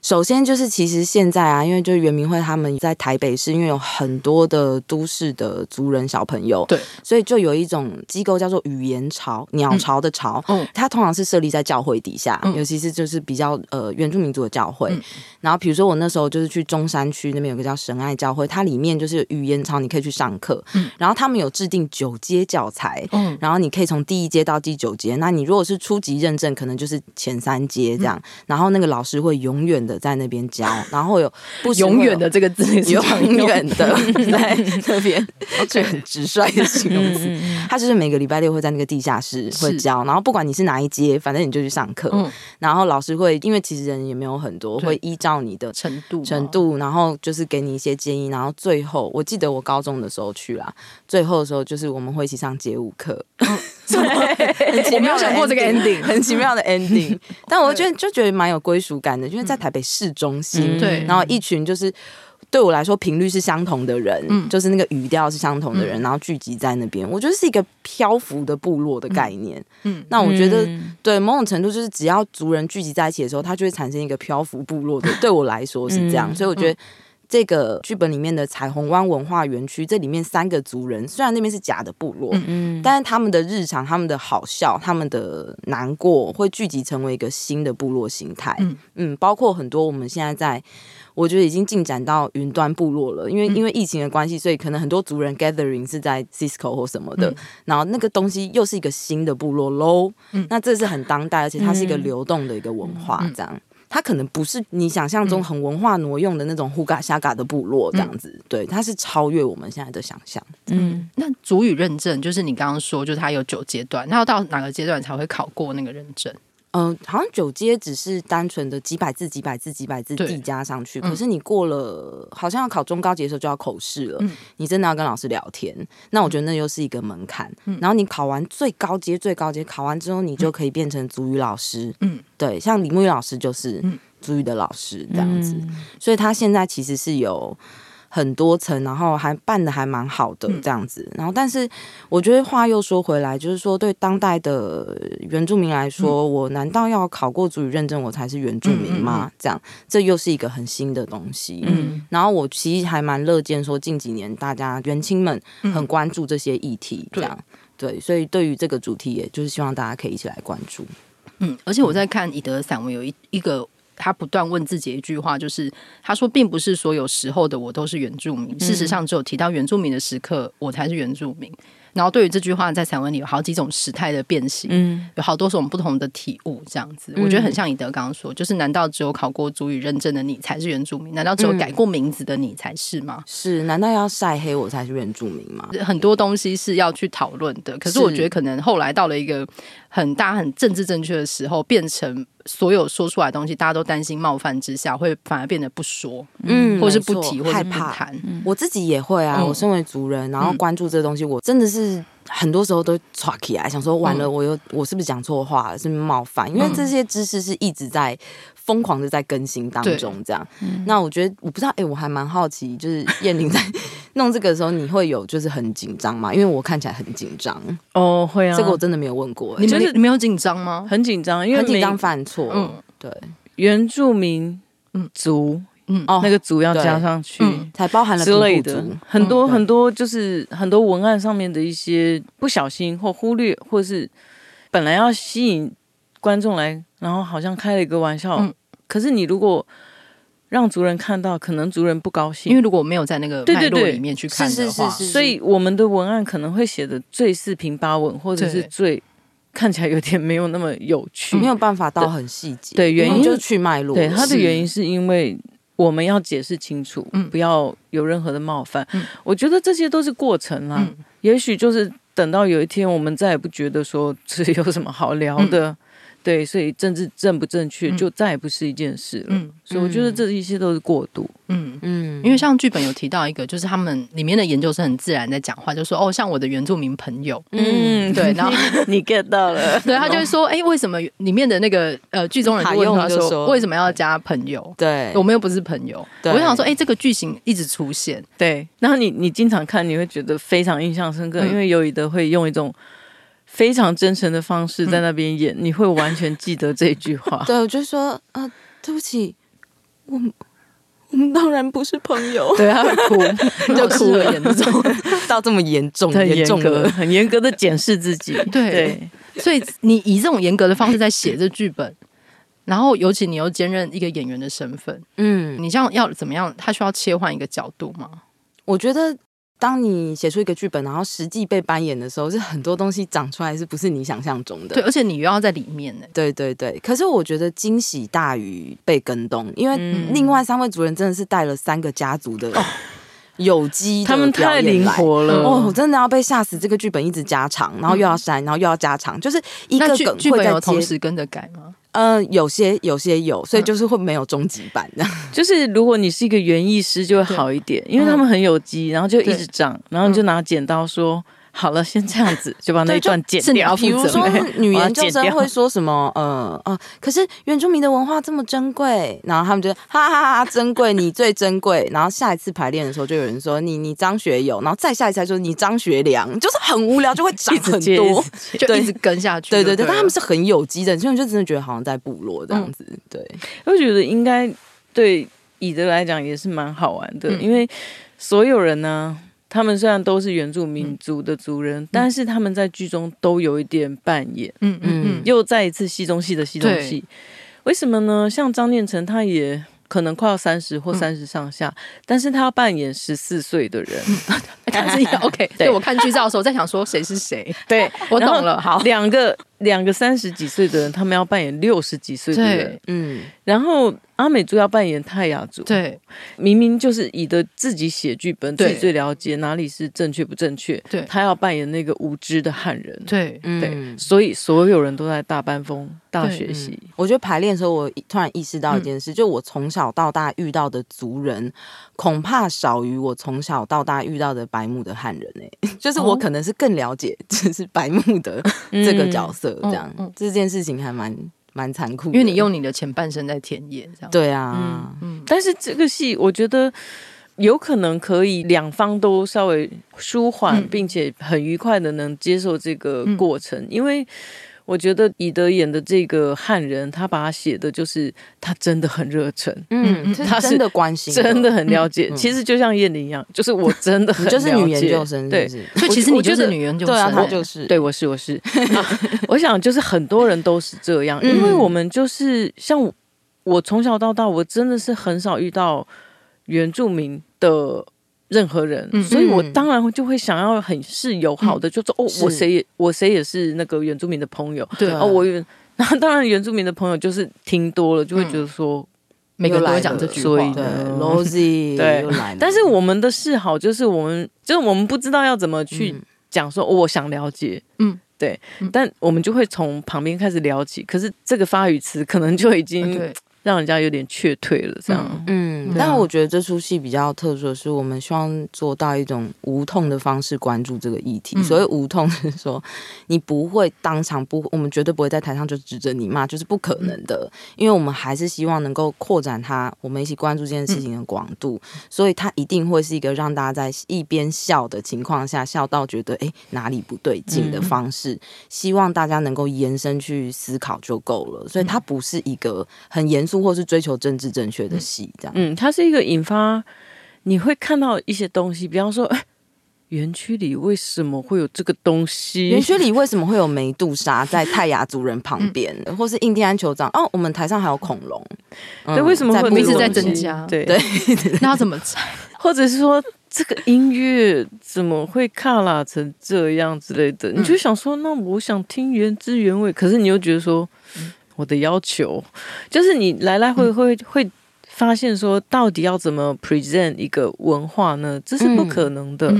首先就是，其实现在啊，因为就是圆明会他们在台北市，因为有很多的都市的族人小朋友，对，所以就有一种机构叫做语言潮，鸟巢的巢，嗯，它通常是设立在教会底下，嗯、尤其是就是比较呃原住民族的教会。嗯、然后比如说我那时候就是去中山区那边有个叫神爱教会，它里面就是语言潮，你可以去上课，嗯，然后他们有制定九阶教材，嗯，然后你可以从第一阶到第九阶，那你如果是初级认证，可能就是前三阶这样，嗯、然后那个老师会永远的。在那边教，<laughs> 然后有不永远的这个字，<laughs> 永远的 <laughs> 在那边，这很直率的形容词。他就是每个礼拜六会在那个地下室会教，然后不管你是哪一阶，反正你就去上课。然后老师会，因为其实人也没有很多，会依照你的程度程度，然后就是给你一些建议。然后最后，我记得我高中的时候去啦，最后的时候就是我们会一起上街舞课。<laughs> 我没有想过这个 ending，很奇妙的 ending。<laughs> 但我觉得就觉得蛮有归属感的，因为在台北市中心，对，然后一群就是对我来说频率是相同的人，嗯，就是那个语调是相同的人，然后聚集在那边，我觉得是一个漂浮的部落的概念。嗯，那我觉得对某种程度就是只要族人聚集在一起的时候，它就会产生一个漂浮部落的。<laughs> 对我来说是这样，所以我觉得。这个剧本里面的彩虹湾文化园区，这里面三个族人，虽然那边是假的部落，嗯嗯，但是他们的日常、他们的好笑、他们的难过，会聚集成为一个新的部落形态。嗯。嗯，包括很多我们现在在，我觉得已经进展到云端部落了，因为因为疫情的关系，所以可能很多族人 gathering 是在 Cisco 或什么的，嗯、然后那个东西又是一个新的部落喽。嗯，那这是很当代，而且它是一个流动的一个文化，这样。它可能不是你想象中很文化挪用的那种呼嘎夏嘎的部落这样子，嗯、对，它是超越我们现在的想象。嗯，那主语认证就是你刚刚说，就是它有九阶段，那要到哪个阶段才会考过那个认证？嗯、呃，好像九阶只是单纯的几百字、几百字、几百字递加上去。可是你过了，好像要考中高级的时候就要口试了。嗯、你真的要跟老师聊天，那我觉得那又是一个门槛。嗯、然后你考完最高阶、最高阶，考完之后你就可以变成足语老师。嗯，对，像李木玉老师就是足语的老师这样子。嗯、所以他现在其实是有。很多层，然后还办的还蛮好的这样子，然后但是我觉得话又说回来，就是说对当代的原住民来说，嗯、我难道要考过族语认证我才是原住民吗？这样，这又是一个很新的东西。嗯，然后我其实还蛮乐见说近几年大家原青们很关注这些议题，这样、嗯、对，对，所以对于这个主题，也就是希望大家可以一起来关注。嗯，而且我在看以德的散文，有一一个。他不断问自己一句话，就是他说，并不是所有时候的我都是原住民。事实上，只有提到原住民的时刻，我才是原住民。然后，对于这句话，在散文里有好几种时态的变形，嗯，有好多种不同的体悟，这样子，我觉得很像以德刚刚说，就是难道只有考过族语认证的你才是原住民？难道只有改过名字的你才是吗？是？难道要晒黑我才是原住民吗？很多东西是要去讨论的。可是，我觉得可能后来到了一个很大很政治正确的时候，变成。所有说出来的东西，大家都担心冒犯之下，会反而变得不说，嗯，或是不提，或是不谈。我自己也会啊，我身为族人，然后关注这个东西，我真的是很多时候都抓起来，想说完了，我又我是不是讲错话了，是不是冒犯？因为这些知识是一直在疯狂的在更新当中，这样。那我觉得我不知道，哎，我还蛮好奇，就是燕玲在弄这个的时候，你会有就是很紧张吗？因为我看起来很紧张哦，会啊，这个我真的没有问过。你们你没有紧张吗？很紧张，因为很紧张犯错。嗯，对，原住民族，嗯，哦，那个族要加上去，才包含了之类的很多很多，就是很多文案上面的一些不小心或忽略，或是本来要吸引观众来，然后好像开了一个玩笑，可是你如果让族人看到，可能族人不高兴，因为如果没有在那个脉络里面去看的话，所以我们的文案可能会写的最四平八稳，或者是最。看起来有点没有那么有趣，没有办法到很细节。对，原因就是去脉络。对，它的原因是因为我们要解释清楚，嗯，不要有任何的冒犯。嗯，我觉得这些都是过程啦。也许就是等到有一天，我们再也不觉得说这有什么好聊的，对，所以政治正不正确就再也不是一件事了。嗯，所以我觉得这一切都是过渡。嗯嗯，因为像剧本有提到一个，就是他们里面的研究生很自然在讲话，就说哦，像我的原住民朋友，嗯，对，然后 <laughs> 你 get 到了，<laughs> 对，他就会说，哎，为什么里面的那个呃剧中人就问他说，为什么要加朋友？对，我们又不是朋友。我就想说，哎，这个剧情一直出现，对，然后你你经常看，你会觉得非常印象深刻，因为尤以德会用一种。非常真诚的方式在那边演，嗯、你会完全记得这句话。<laughs> 对，我就说啊、呃，对不起，我们我们当然不是朋友。对，他会哭，<laughs> 就哭了，严重 <laughs> 到这么严重，很严格，很严格的检视自己。对，对所以你以这种严格的方式在写这剧本，然后尤其你又兼任一个演员的身份，嗯，你这样要怎么样？他需要切换一个角度吗？我觉得。当你写出一个剧本，然后实际被扮演的时候，是很多东西长出来，是不是你想象中的？对，而且你又要在里面呢。对对对。可是我觉得惊喜大于被跟动，因为另外三位主人真的是带了三个家族的有机，他们太灵活了哦！我真的要被吓死。这个剧本一直加长，然后又要删，然后又要加长，就是一个梗会在同时跟着改吗？呃，有些有些有，所以就是会没有终极版的。<laughs> 就是如果你是一个园艺师，就会好一点，因为他们很有机，然后就一直长，然后你就拿剪刀说。好了，先这样子就把那一段剪掉。比如说，女研究生会说什么？呃啊，可是原住民的文化这么珍贵，然后他们就哈哈哈哈，珍贵，你最珍贵。然后下一次排练的时候，就有人说你你张学友，然后再下一次说你张学良，就是很无聊，就会长很多，就一直跟下去。对对对，但他们是很有机的，所以我就真的觉得好像在部落这样子。对，我觉得应该对以德来讲也是蛮好玩的，因为所有人呢。他们虽然都是原住民族的族人，嗯、但是他们在剧中都有一点扮演，嗯嗯嗯，又再一次戏中戏的戏中戏。对。为什么呢？像张念成，他也可能快要三十或三十上下，嗯、但是他要扮演十四岁的人。<laughs> 他是 <laughs> OK，对，我看剧照的时候在想说谁是谁，<laughs> 对，我懂了。好，两个两个三十几岁的人，他们要扮演六十几岁的人，嗯，然后阿美族要扮演泰雅族，对，明明就是以的自己写剧本，自己最了解哪里是正确不正确，对，他要扮演那个无知的汉人，对，对，所以所有人都在大班风大学习。我觉得排练的时候，我突然意识到一件事，就我从小到大遇到的族人，恐怕少于我从小到大遇到的白目的汉人呢、欸，<laughs> 就是我可能是更了解，就是白目的 <laughs> 这个角色，这样、嗯、这件事情还蛮蛮残酷的，因为你用你的前半生在田野，这样。对啊，嗯，嗯，但是这个戏我觉得有可能可以两方都稍微舒缓，嗯、并且很愉快的能接受这个过程，嗯、因为。我觉得以德演的这个汉人，他把他写的就是他真的很热忱，嗯，他是真的关心，真的很了解。其实就像燕玲一样，就是我真的 <laughs> 很了解，就是女研究生，对，所以其实你就是女研究生，对啊，他就是，对，我是，我是。<laughs> 我想就是很多人都是这样，因为我们就是像我从小到大，我真的是很少遇到原住民的。任何人，所以我当然就会想要很是友好的，就说哦，我谁也我谁也是那个原住民的朋友，对。哦，我然后 <laughs> 当然原住民的朋友就是听多了就会觉得说每个人都会讲这句话，<laughs> 对，Rosie 对，但是我们的示好就是我们就是我们不知道要怎么去讲说我想了解，嗯，对，但我们就会从旁边开始聊起，可是这个发语词可能就已经。让人家有点却退了，这样。嗯，但我觉得这出戏比较特殊的是，我们希望做到一种无痛的方式关注这个议题。所谓无痛是说，你不会当场不，我们绝对不会在台上就指着你骂，就是不可能的。因为我们还是希望能够扩展它，我们一起关注这件事情的广度。所以它一定会是一个让大家在一边笑的情况下，笑到觉得哎哪里不对劲的方式。希望大家能够延伸去思考就够了。所以它不是一个很严肃。或是追求政治正确的戏，这样，嗯，它是一个引发，你会看到一些东西，比方说，园区里为什么会有这个东西？园区里为什么会有梅杜莎在 <laughs> 泰雅族人旁边，嗯、或是印第安酋长？哦，我们台上还有恐龙，对，为什么会一直在增加？对 <laughs> 对，那要怎么猜？<laughs> 或者是说，这个音乐怎么会卡拉成这样之类的？你就想说，那我想听原汁原味，可是你又觉得说。我的要求。就是你来来回回会发现说，到底要怎么 present 一个文化呢？这是不可能的，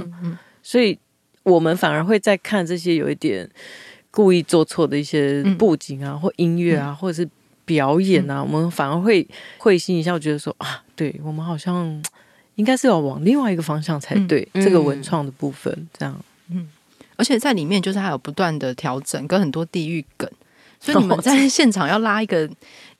所以我们反而会在看这些有一点故意做错的一些布景啊，或音乐啊，或者是表演啊，我们反而会会心一笑，觉得说啊，对我们好像应该是要往另外一个方向才对。这个文创的部分，这样，嗯，而且在里面就是还有不断的调整，跟很多地域梗，所以你们在现场要拉一个。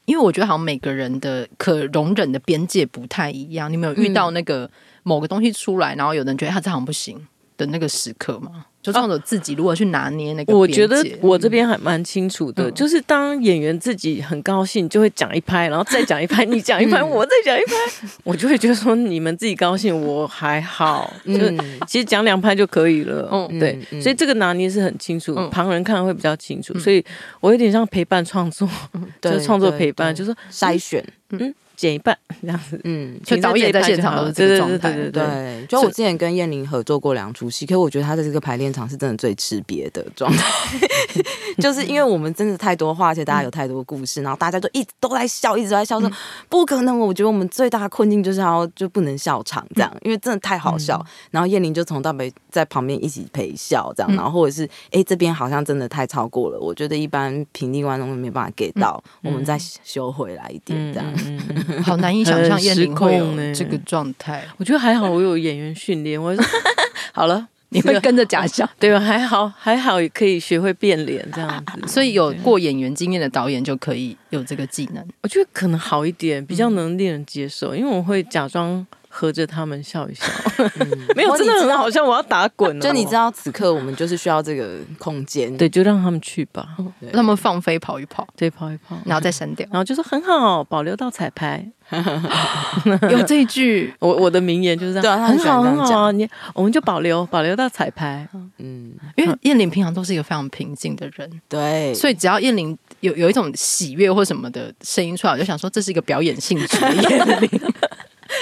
因为我觉得好像每个人的可容忍的边界不太一样，你们有遇到那个某个东西出来，然后有人觉得他这行不行的那个时刻吗？就创作自己如何去拿捏那个，我觉得我这边还蛮清楚的，嗯、就是当演员自己很高兴，就会讲一拍，然后再讲一拍，你讲一拍，我再讲一拍，<laughs> 我就会觉得说你们自己高兴，我还好，就是其实讲两拍就可以了。嗯，对，所以这个拿捏是很清楚，旁人看会比较清楚，所以我有点像陪伴创作，<laughs> 就是创作陪伴，就是筛选，嗯。剪一半 <laughs> 这样子，嗯，就导演在现场都是这个状态，对对对，对，对。就我之前跟燕玲合作过两出戏，可是我觉得她在这个排练场是真的最吃瘪的状态，<laughs> 就是因为我们真的太多话，而且大家有太多故事，然后大家都一直都在笑，一直都在笑，说不可能。我觉得我们最大的困境就是要就不能笑场这样，因为真的太好笑。然后燕玲就从到尾在旁边一起陪笑这样，然后或者是哎这边好像真的太超过了，我觉得一般平地观众没办法 get 到，我们再修回来一点这样，<laughs> 好难以想。象燕玲会有这个状态，我觉得还好，我有演员训练。我说 <laughs> 好了，<laughs> 你会跟着假笑，对吧？还好，还好也可以学会变脸这样子。所以有过演员经验的导演就可以有这个技能。我觉得可能好一点，比较能令人接受，因为我会假装。合着他们笑一笑，嗯、<laughs> 没有真的很好像我要打滚。就你知道，此刻我们就是需要这个空间，对，就让他们去吧，让他们放飞跑一跑，对，跑一跑，然后再删掉，然后就说很好，保留到彩排。<laughs> 有这一句，<laughs> 我我的名言就是这样，对啊、很好很好，你我们就保留保留到彩排。嗯，因为燕玲平常都是一个非常平静的人，对，所以只要燕玲有有一种喜悦或什么的声音出来，我就想说这是一个表演性质的燕玲。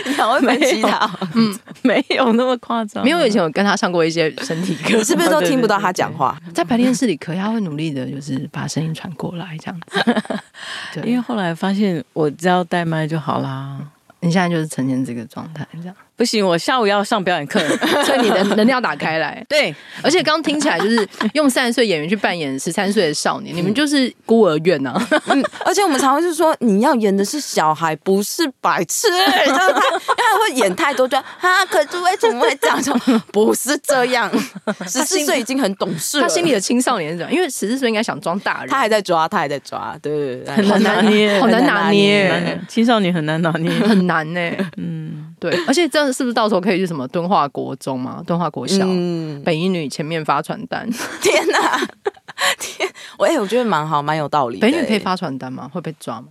你好会分析他，嗯，<laughs> 没有那么夸张。没有以前我跟他上过一些身体课，是不是都听不到他讲话？<laughs> 在排练室里可以，他会努力的，就是把声音传过来这样子。<laughs> 对，因为后来发现，我只要带麦就好啦。你现在就是呈现这个状态，这样。不行，我下午要上表演课，<laughs> 所以你的能量打开来。<laughs> 对，而且刚刚听起来就是用三十岁演员去扮演十三岁的少年，你们就是孤儿院啊。<laughs> 嗯，而且我们常常就是说，你要演的是小孩，不是白痴。他他会演太多，就啊，可是为什么会这样说？不是这样，十四岁已经很懂事了。他心里的青少年是怎样，因为十四岁应该想装大人，他还在抓，他还在抓，对对对，很难拿捏，好难拿捏，青少年很难拿捏，很难呢。嗯，对，而且这。是不是到时候可以去什么敦化国中嘛？敦化国小、嗯、北一女前面发传单？<laughs> 天哪！天，我哎，我觉得蛮好，蛮有道理。北一女可以发传单吗？会被抓吗？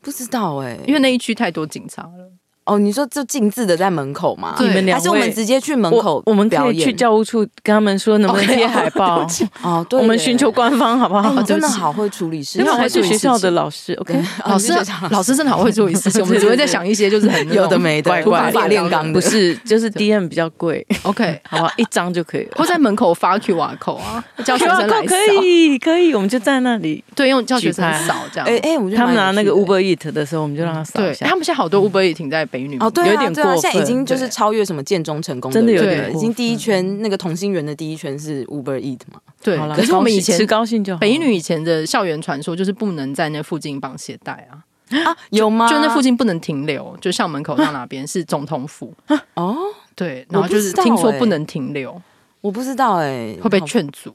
不知道哎，因为那一区太多警察了。哦，你说就静置的在门口吗？还是我们直接去门口？我们可以去教务处跟他们说，能不能贴海报？哦，<laughs> 对，我们寻求官方好不好？真的好会处理事情，因为还是学校的老师。OK，老师，<laughs> 老师真的好会处理事情。我们只会在想一些就是很有的没的，无法炼钢。不是，就是 DM 比较贵。<laughs> OK，好吧，一张就可以了。或在门口发 QR code 啊，叫学生来扫。可以，可以，我们就在那里，对，用教学生扫这样。哎哎，他们拿那个 Uber Eat 的时候，我们就让他扫一下。他们现在好多 Uber Eat 停在北女，哦，对，有点。对啊，现在已经就是超越什么建中成功，真的有点已经第一圈那个同心圆的第一圈是 Uber Eat 嘛？对，可是我们以前吃高兴就好。北一女以前的校园传说就是不能在那附近绑鞋带啊。啊，有吗？就那附近不能停留，就校门口到哪边 <laughs> 是总统府。哦，对，然后就是听说不能停留，我不知道哎，会被劝阻，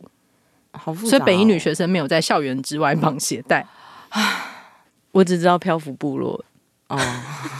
好复杂。所以北一女学生没有在校园之外绑鞋带。啊，我只知道漂浮部落哦，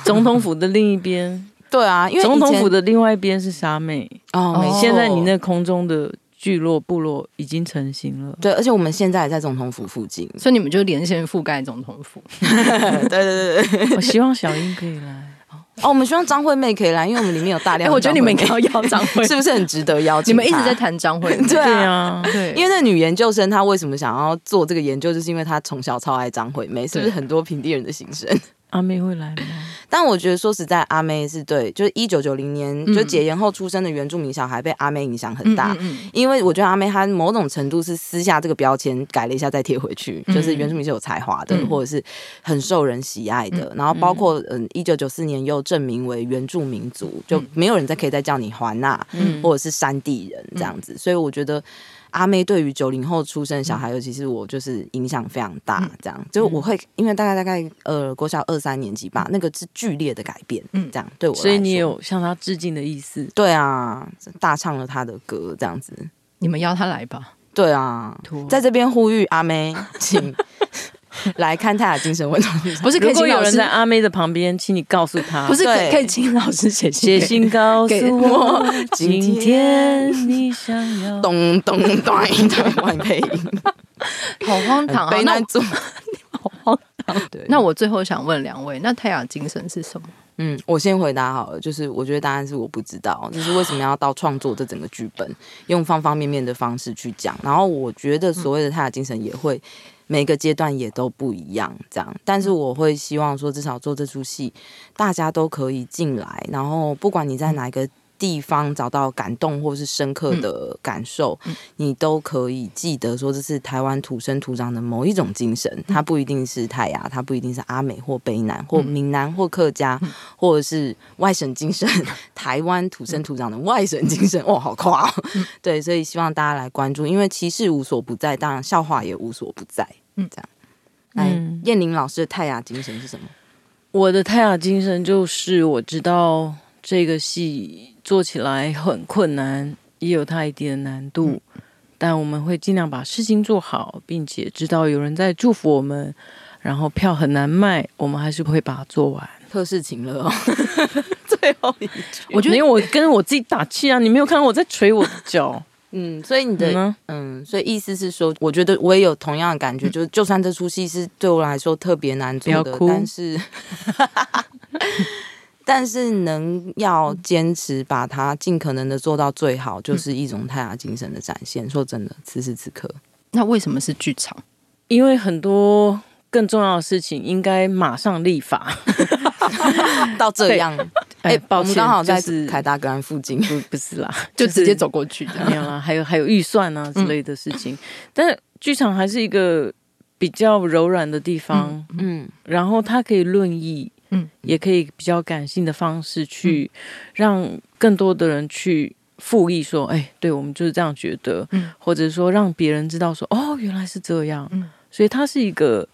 总统府的另一边。对啊，因为总统府的另外一边是沙妹哦。现在你那空中的聚落部落已经成型了。对，而且我们现在也在总统府附近，<laughs> 所以你们就连线覆盖总统府。对 <laughs> 对对，<laughs> 我希望小英可以来哦。我们希望张惠妹可以来，因为我们里面有大量。我觉得你们应该要邀张惠，是不是很值得邀请？你们一直在谈张惠，对啊，对。因为那女研究生她为什么想要做这个研究，就是因为她从小超爱张惠妹，是不是很多平地人的心声？阿妹会来吗？<laughs> 但我觉得说实在，阿妹是对，就是一九九零年就解严后出生的原住民小孩被阿妹影响很大。因为我觉得阿妹她某种程度是撕下这个标签，改了一下再贴回去，就是原住民是有才华的，或者是很受人喜爱的。然后包括嗯，一九九四年又证明为原住民族，就没有人再可以再叫你华纳，或者是山地人这样子。所以我觉得。阿妹对于九零后出生小孩，尤其是我，就是影响非常大。这样，就我会因为大概大概呃国小二三年级吧，那个是剧烈的改变。嗯，这样对我，所以你有向他致敬的意思？对啊，大唱了他的歌，这样子，你们邀他来吧。对啊，在这边呼吁阿妹，<laughs> 请 <laughs> 来看泰雅精神文创。不是，可以请有人在阿妹的旁边，请你告诉他，不是可以请老师写写信告诉我，今天你想要咚咚咚咚外配音，好荒唐啊！悲男主，好荒唐。对，那我最后想问两位，那泰雅精神是什么？嗯，我先回答好了，就是我觉得答案是我不知道，就是为什么要到创作这整个剧本，用方方面面的方式去讲。然后我觉得所谓的泰雅精神也会每个阶段也都不一样，这样。但是我会希望说，至少做这出戏，大家都可以进来，然后不管你在哪一个。地方找到感动或是深刻的感受，嗯、你都可以记得说，这是台湾土生土长的某一种精神。它不一定是泰雅，它不一定是阿美或卑南或闽南或客家，嗯、或者是外省精神。<laughs> 台湾土生土长的外省精神，哦，好夸、哦！嗯、对，所以希望大家来关注，因为歧视无所不在，当然笑话也无所不在。嗯，这样。来，燕玲老师的泰雅精神是什么？我的泰雅精神就是我知道这个戏。做起来很困难，也有它一定的难度，嗯、但我们会尽量把事情做好，并且知道有人在祝福我们。然后票很难卖，我们还是会把它做完。特事情了哦，<laughs> 最后一句，我觉得因为我跟我自己打气啊，你没有看到我在捶我的脚，<laughs> 嗯，所以你的嗯，嗯，所以意思是说，我觉得我也有同样的感觉，嗯、就是就算这出戏是对我来说特别难做的，但是。<laughs> 但是能要坚持把它尽可能的做到最好，就是一种泰雅精神的展现。说真的，此时此刻，那为什么是剧场？因为很多更重要的事情应该马上立法 <laughs> <laughs> 到这样。哎、欸，我们刚好在凯达格兰附近，不不是啦，就直接走过去。没有啦，还有还有预算啊之类的事情。嗯、但是剧场还是一个比较柔软的地方，嗯，嗯然后它可以论议。嗯，也可以比较感性的方式去让更多的人去复议说，哎，对我们就是这样觉得，嗯，或者说让别人知道说，哦，原来是这样，嗯，所以它是一个，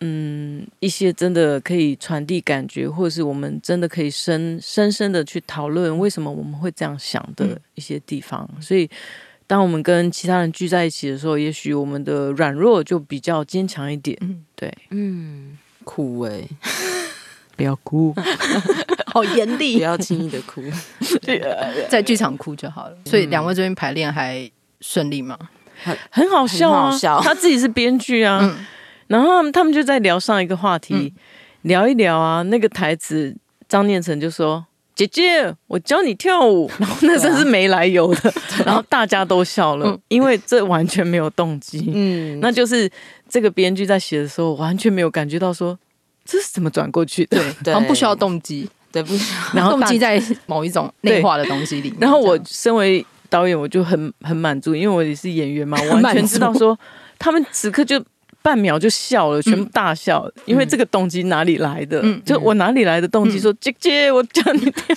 嗯，一些真的可以传递感觉，或者是我们真的可以深深深的去讨论为什么我们会这样想的一些地方。所以，当我们跟其他人聚在一起的时候，也许我们的软弱就比较坚强一点，嗯，对，嗯，酷哎。不要哭，<laughs> 好严厉！不要轻易的哭，<laughs> 在剧场哭就好了。所以两位最近排练还顺利吗？很很好笑啊！他自己是编剧啊，嗯、然后他们就在聊上一个话题，嗯、聊一聊啊。那个台词，张念成就说：“姐姐，我教你跳舞。<laughs> ”然后那真是没来由的，啊、然后大家都笑了，嗯、因为这完全没有动机。嗯，那就是这个编剧在写的时候，完全没有感觉到说。这是怎么转过去的？对，好像不需要动机，对，不需要。<laughs> 然后动机在 <laughs> 某一种 <laughs> 内化的东西里面。然后我身为导演，我就很很满足，因为我也是演员嘛，我完全知道说他们此刻就。半秒就笑了，全部大笑，嗯、因为这个动机哪里来的？嗯、就我哪里来的动机？说、嗯、姐姐，我叫你跳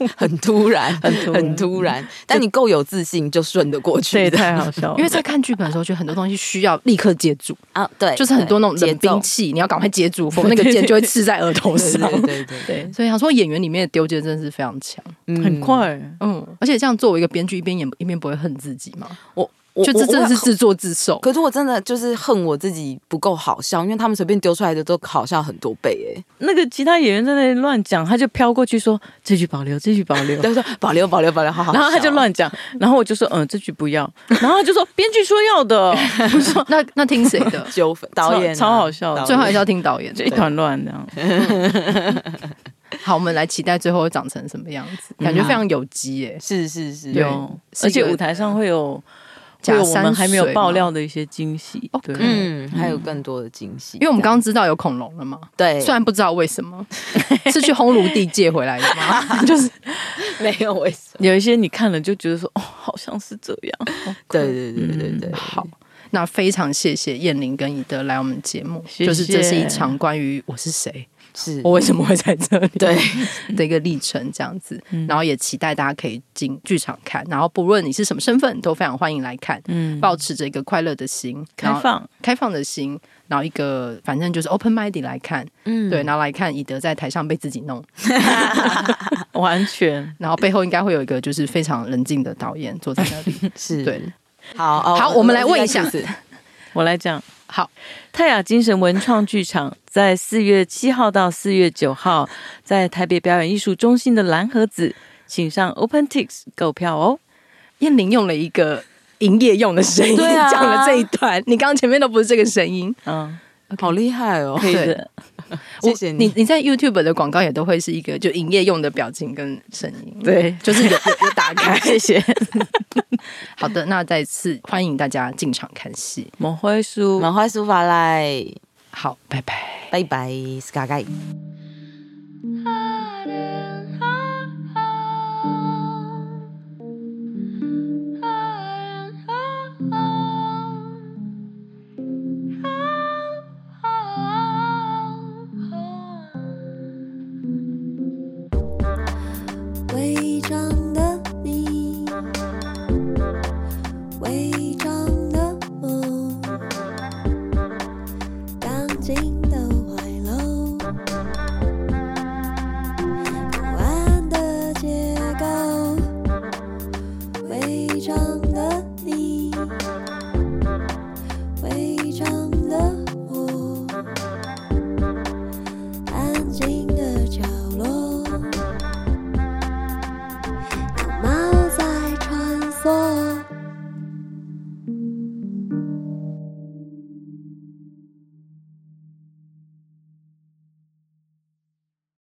舞，很突然，<laughs> 很突然，很突然。但你够有自信，就顺得过去。对，太好笑了。因为在看剧本的时候，就很多东西需要立刻接住啊，对，就是很多那种冷兵器，你要赶快接住，否则那个箭就会刺在额头上。对对对，对，对，对，<laughs> 所以想说演员里面的丢接真的是非常强，嗯、很快，嗯，而且这样作为一个编剧，一边演一边不会恨自己吗？我。就这真的是自作自受，可是我真的就是恨我自己不够好笑，因为他们随便丢出来的都好笑很多倍哎。那个其他演员在那里乱讲，他就飘过去说这句保留，这句保留，他说保留保留保留，好好。然后他就乱讲，然后我就说嗯，这句不要，然后他就说编剧说要的，<laughs> 我说那那听谁的？<laughs> 纠纷导演超好笑，最后还是要听导演，就一团乱这样。<laughs> 好，我们来期待最后会长成什么样子，感觉非常有机哎，是是是，有，而且舞台上会有。就我们还没有爆料的一些惊喜，对，嗯，还有更多的惊喜，因为我们刚刚知道有恐龙了嘛，对，虽然不知道为什么，<laughs> 是去烘炉地借回来的吗？<laughs> 就是没有为什么，有一些你看了就觉得说，哦，好像是这样，<laughs> 对对对对对，好，那非常谢谢燕玲跟以德来我们节目，就是这是一场关于我是谁。是我为什么会在这里？对 <laughs> 的一个历程这样子，然后也期待大家可以进剧场看，然后不论你是什么身份，都非常欢迎来看。嗯，保持着一个快乐的心，开放开放的心，然后一个反正就是 open minded 来看，嗯，对，然后来看以德在台上被自己弄 <laughs> <laughs> 完全，然后背后应该会有一个就是非常冷静的导演坐在那里，是对。好好，我们来问一下，我来讲。好，泰雅精神文创剧场在四月七号到四月九号，在台北表演艺术中心的蓝盒子，请上 OpenTix 购票哦。燕玲用了一个营业用的声音讲、啊、了这一段，你刚刚前面都不是这个声音，嗯。好厉害哦！可以的，<laughs> 谢谢你。你在 YouTube 的广告也都会是一个就营业用的表情跟声音，对，就是有有打开。<laughs> 谢谢。<laughs> 好的，那再次欢迎大家进场看戏。蒙灰书，蒙灰书法来。好，拜拜，拜拜，Sky。